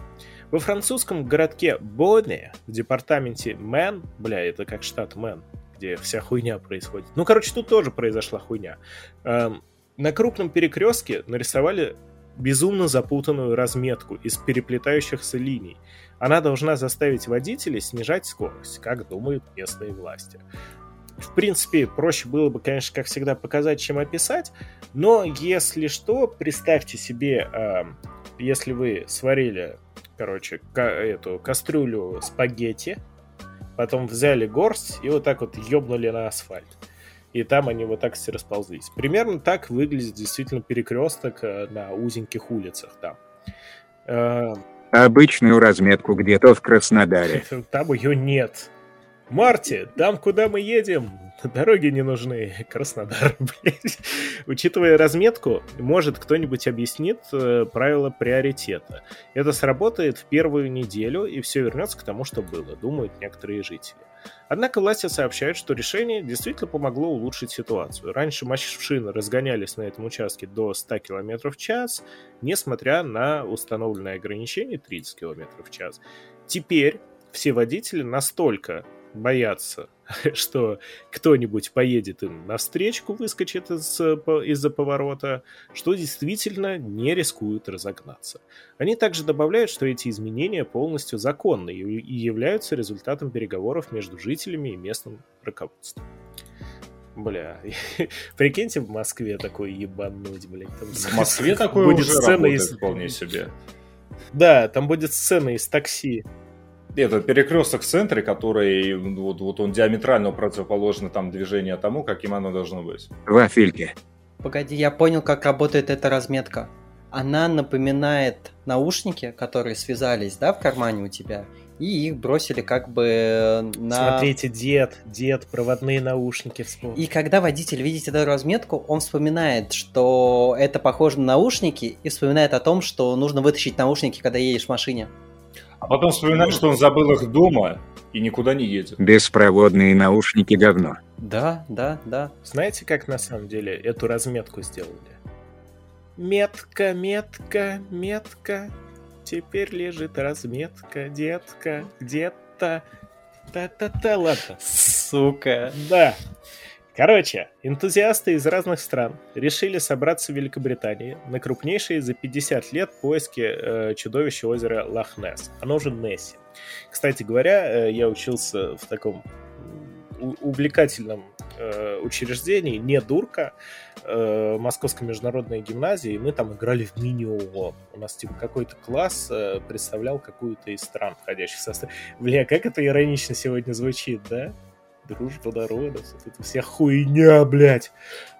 Во французском городке Боне в департаменте Мэн, бля, это как штат Мэн, где вся хуйня происходит. Ну, короче, тут тоже произошла хуйня. Эм, на крупном перекрестке нарисовали безумно запутанную разметку из переплетающихся линий. Она должна заставить водителей снижать скорость, как думают местные власти. В принципе, проще было бы, конечно, как всегда, показать, чем описать, но если что, представьте себе, э, если вы сварили, короче, эту кастрюлю спагетти, потом взяли горсть и вот так вот ёбнули на асфальт. И там они вот так все расползлись. Примерно так выглядит действительно перекресток э, на узеньких улицах там. Э, Обычную разметку где-то в Краснодаре. <laughs> Там ее нет. Марти, там, куда мы едем, дороги не нужны. Краснодар, <laughs> блядь. Учитывая разметку, может кто-нибудь объяснит э, правила приоритета. Это сработает в первую неделю, и все вернется к тому, что было, думают некоторые жители. Однако власти сообщают, что решение действительно помогло улучшить ситуацию. Раньше машины разгонялись на этом участке до 100 км в час, несмотря на установленное ограничение 30 км в час. Теперь все водители настолько боятся, <laughs> что кто-нибудь поедет им навстречу, выскочит из, из-за поворота, что действительно не рискуют разогнаться. Они также добавляют, что эти изменения полностью законны и и являются результатом переговоров между жителями и местным руководством. Бля, <laughs> прикиньте в Москве такой ебануть, блядь. Там В Москве <laughs> такое будет уже сцена работает из... вполне себе. Да, там будет сцена из такси. Это перекресток в центре, который вот, вот он диаметрально противоположно там движение тому, каким оно должно быть. Вафельки. Погоди, я понял, как работает эта разметка. Она напоминает наушники, которые связались, да, в кармане у тебя, и их бросили как бы на... Смотрите, дед, дед, проводные наушники вспомнил. И когда водитель видит эту разметку, он вспоминает, что это похоже на наушники, и вспоминает о том, что нужно вытащить наушники, когда едешь в машине. А потом вспоминает, что он забыл их дома и никуда не едет. Беспроводные наушники говно. Да, да, да. Знаете, как на самом деле эту разметку сделали? Метка, метка, метка. Теперь лежит разметка, детка, где-то. Та-та-та, ладно. Сука. Да. Короче, энтузиасты из разных стран решили собраться в Великобритании на крупнейшие за 50 лет поиски э, чудовища озера Лохнесс. Оно уже Несси. Кстати говоря, э, я учился в таком увлекательном э, учреждении, не дурка, э, Московской международной гимназии, и мы там играли в мини-ООН. У нас типа какой-то класс э, представлял какую-то из стран, входящих в состав. Бля, как это иронично сегодня звучит, да? Дружба народов, вот эта вся хуйня, блядь.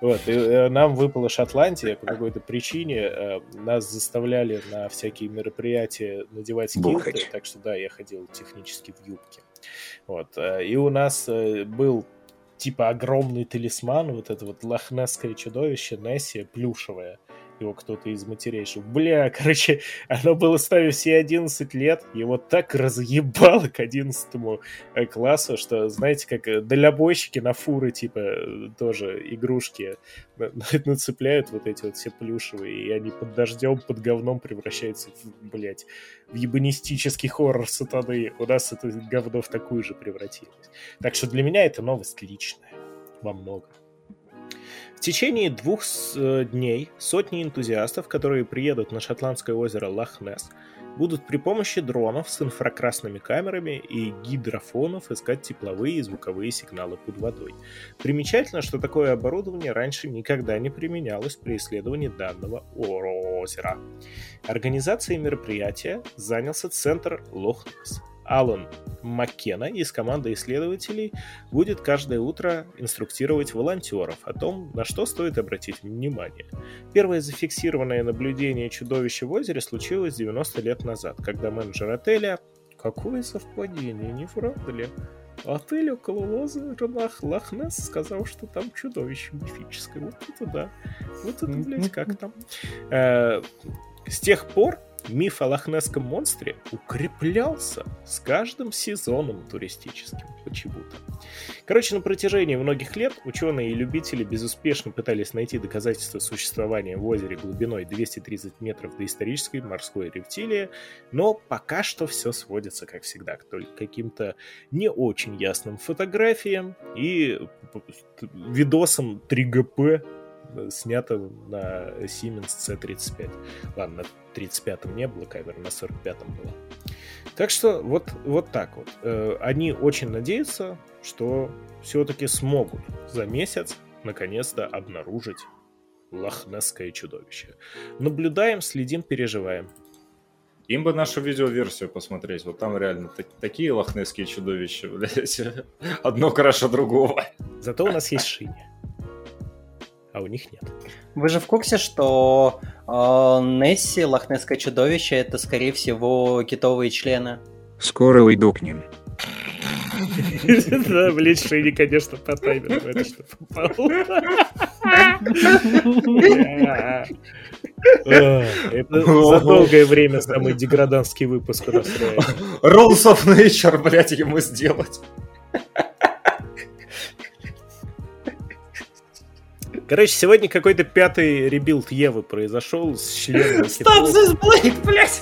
Вот, и э, нам выпала Шотландия по какой-то причине, э, нас заставляли на всякие мероприятия надевать килты, так что да, я ходил технически в юбке. Вот, э, и у нас э, был типа огромный талисман, вот это вот лохнесское чудовище Несси, плюшевое. Его кто-то из матерей шел. Бля, <laughs> короче, оно было ставить все 11 лет, его так разъебало к 11 э, классу, что, знаете, как э, дальнобойщики на фуры, типа, э, тоже игрушки на- <laughs> на- нацепляют вот эти вот все плюшевые, и они под дождем, под говном превращаются в, блядь, в ебанистический хоррор сатаны. У нас это говно в такую же превратилось. Так что для меня это новость личная. Во многом. В течение двух э, дней сотни энтузиастов, которые приедут на шотландское озеро Лохнес, будут при помощи дронов с инфракрасными камерами и гидрофонов искать тепловые и звуковые сигналы под водой. Примечательно, что такое оборудование раньше никогда не применялось при исследовании данного озера. Организацией мероприятия занялся центр Лохнес. Алан Маккена из команды исследователей будет каждое утро инструктировать волонтеров о том, на что стоит обратить внимание. Первое зафиксированное наблюдение чудовища в озере случилось 90 лет назад, когда менеджер отеля... Какое совпадение, не правда ли? Отель около озера Лах- Лохнес сказал, что там чудовище мифическое. Вот это да. Вот это, блядь, как там. Э, С тех пор миф о лохнесском монстре укреплялся с каждым сезоном туристическим почему-то. Короче, на протяжении многих лет ученые и любители безуспешно пытались найти доказательства существования в озере глубиной 230 метров доисторической морской рептилии, но пока что все сводится, как всегда, к только каким-то не очень ясным фотографиям и п- видосам 3GP, снятым на Siemens C35. Ладно, на 35-м не было камеры, на 45-м была. Так что вот, вот так вот. Э, Они очень надеются, что все-таки смогут за месяц наконец-то обнаружить лохнесское чудовище. Наблюдаем, следим, переживаем. Им бы нашу видеоверсию посмотреть. Вот там реально та- такие лохнесские чудовища, <laughs> блядь. Одно краше другого. Зато у нас есть Шини. А у них нет. Вы же в курсе, что э, Несси, лохнесское чудовище, это, скорее всего, китовые члены? Скоро уйду к ним. Да, блин, Шини, конечно, по таймеру это что попал. За долгое время самый деграданский выпуск у нас. <laughs> Rules of Nature, блядь, ему сделать. Короче, сегодня какой-то пятый rebuild Евы произошел с членом Стоп, блядь!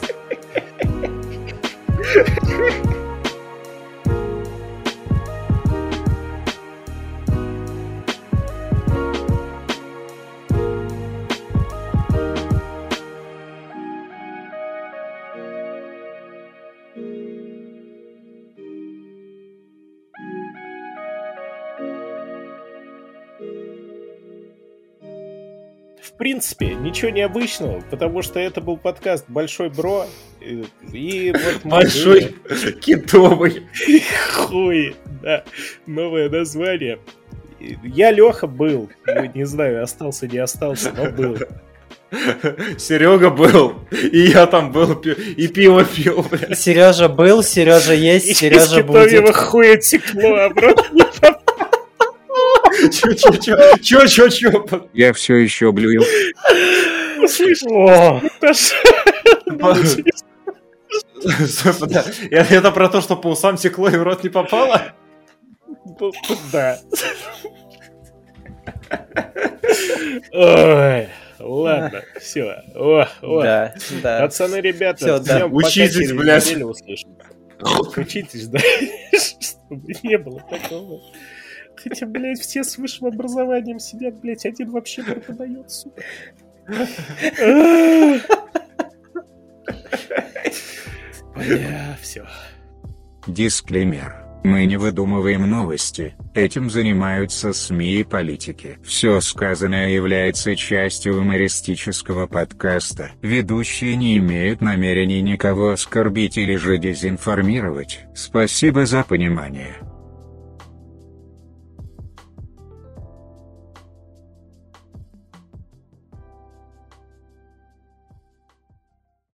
В принципе, ничего необычного, потому что это был подкаст Большой Бро. И, и вот Большой китовый. Хуй, да. Новое название. Я Леха был. Ну, Не знаю, остался, не остался, но был. Серега был, и я там был, и пиво пил. Сережа был, Сережа есть, И из Сережа будет. хуя текло обратно. Чё, чё, чё, чё, чё, чё? Я все еще блюю. Да. Это про то, что по усам текло и в рот не попало? Да. Ой, ладно, все. О, о. да, да. Пацаны, ребята, Всё, да. всем пока Учитесь, блядь. Учитесь, да, <laughs> чтобы не было такого. Хотя, блядь, все с высшим образованием сидят, блядь, один вообще преподает, сука. Бля, все. Дисклеймер. Мы не выдумываем новости, этим занимаются СМИ и политики. Все сказанное является частью юмористического подкаста. Ведущие не имеют намерений никого оскорбить или же дезинформировать. Спасибо за понимание.